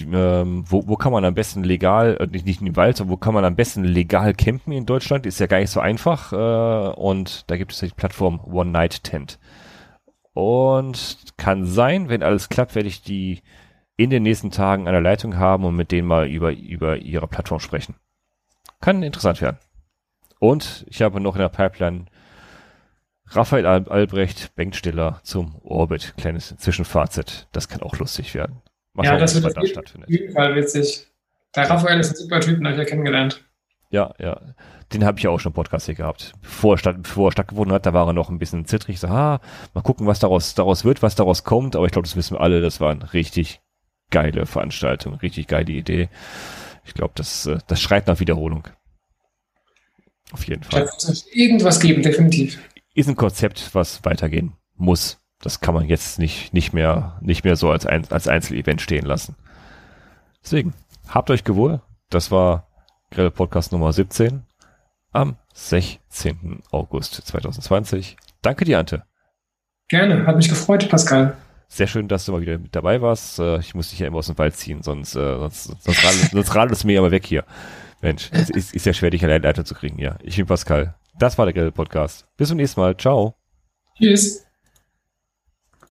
[SPEAKER 1] ähm, wo, wo kann man am besten legal, äh, nicht, nicht im Wald, sondern wo kann man am besten legal campen in Deutschland? Ist ja gar nicht so einfach. Äh, und da gibt es die Plattform One Night Tent. Und kann sein, wenn alles klappt, werde ich die in den nächsten Tagen an der Leitung haben und mit denen mal über, über ihre Plattform sprechen. Kann interessant werden. Und ich habe noch in der Pipeline Raphael Albrecht, Benkstiller zum Orbit, kleines Zwischenfazit. Das kann auch lustig werden.
[SPEAKER 2] Mal ja, schauen, das wird da stattfindet. auf jeden Fall witzig. Der Raphael ist ein super Typ, den habe ich ja kennengelernt.
[SPEAKER 1] Ja, ja. Den habe ich ja auch schon im Podcast hier gehabt. Bevor er, statt, bevor er stattgefunden hat, da war er noch ein bisschen zittrig. So, ah, mal gucken, was daraus, daraus wird, was daraus kommt. Aber ich glaube, das wissen wir alle. Das war eine richtig geile Veranstaltung, richtig geile Idee. Ich glaube, das, äh, das schreit nach Wiederholung. Auf jeden Fall.
[SPEAKER 2] Da wird irgendwas geben, definitiv.
[SPEAKER 1] Ist ein Konzept, was weitergehen muss. Das kann man jetzt nicht, nicht mehr, nicht mehr so als, ein, als Einzelevent stehen lassen. Deswegen, habt euch gewohl. Das war Grelle Podcast Nummer 17 am 16. August 2020. Danke dir, Ante.
[SPEAKER 2] Gerne, hat mich gefreut, Pascal.
[SPEAKER 1] Sehr schön, dass du mal wieder mit dabei warst. Äh, ich muss dich ja immer aus dem Wald ziehen, sonst, äh, sonst, sonst, radelt, sonst radelt es mir ja mal weg hier. Mensch, es ist, ist ja schwer, dich allein Leiter zu kriegen. Ja, ich bin Pascal. Das war der Grelle Podcast. Bis zum nächsten Mal. Ciao.
[SPEAKER 2] Tschüss.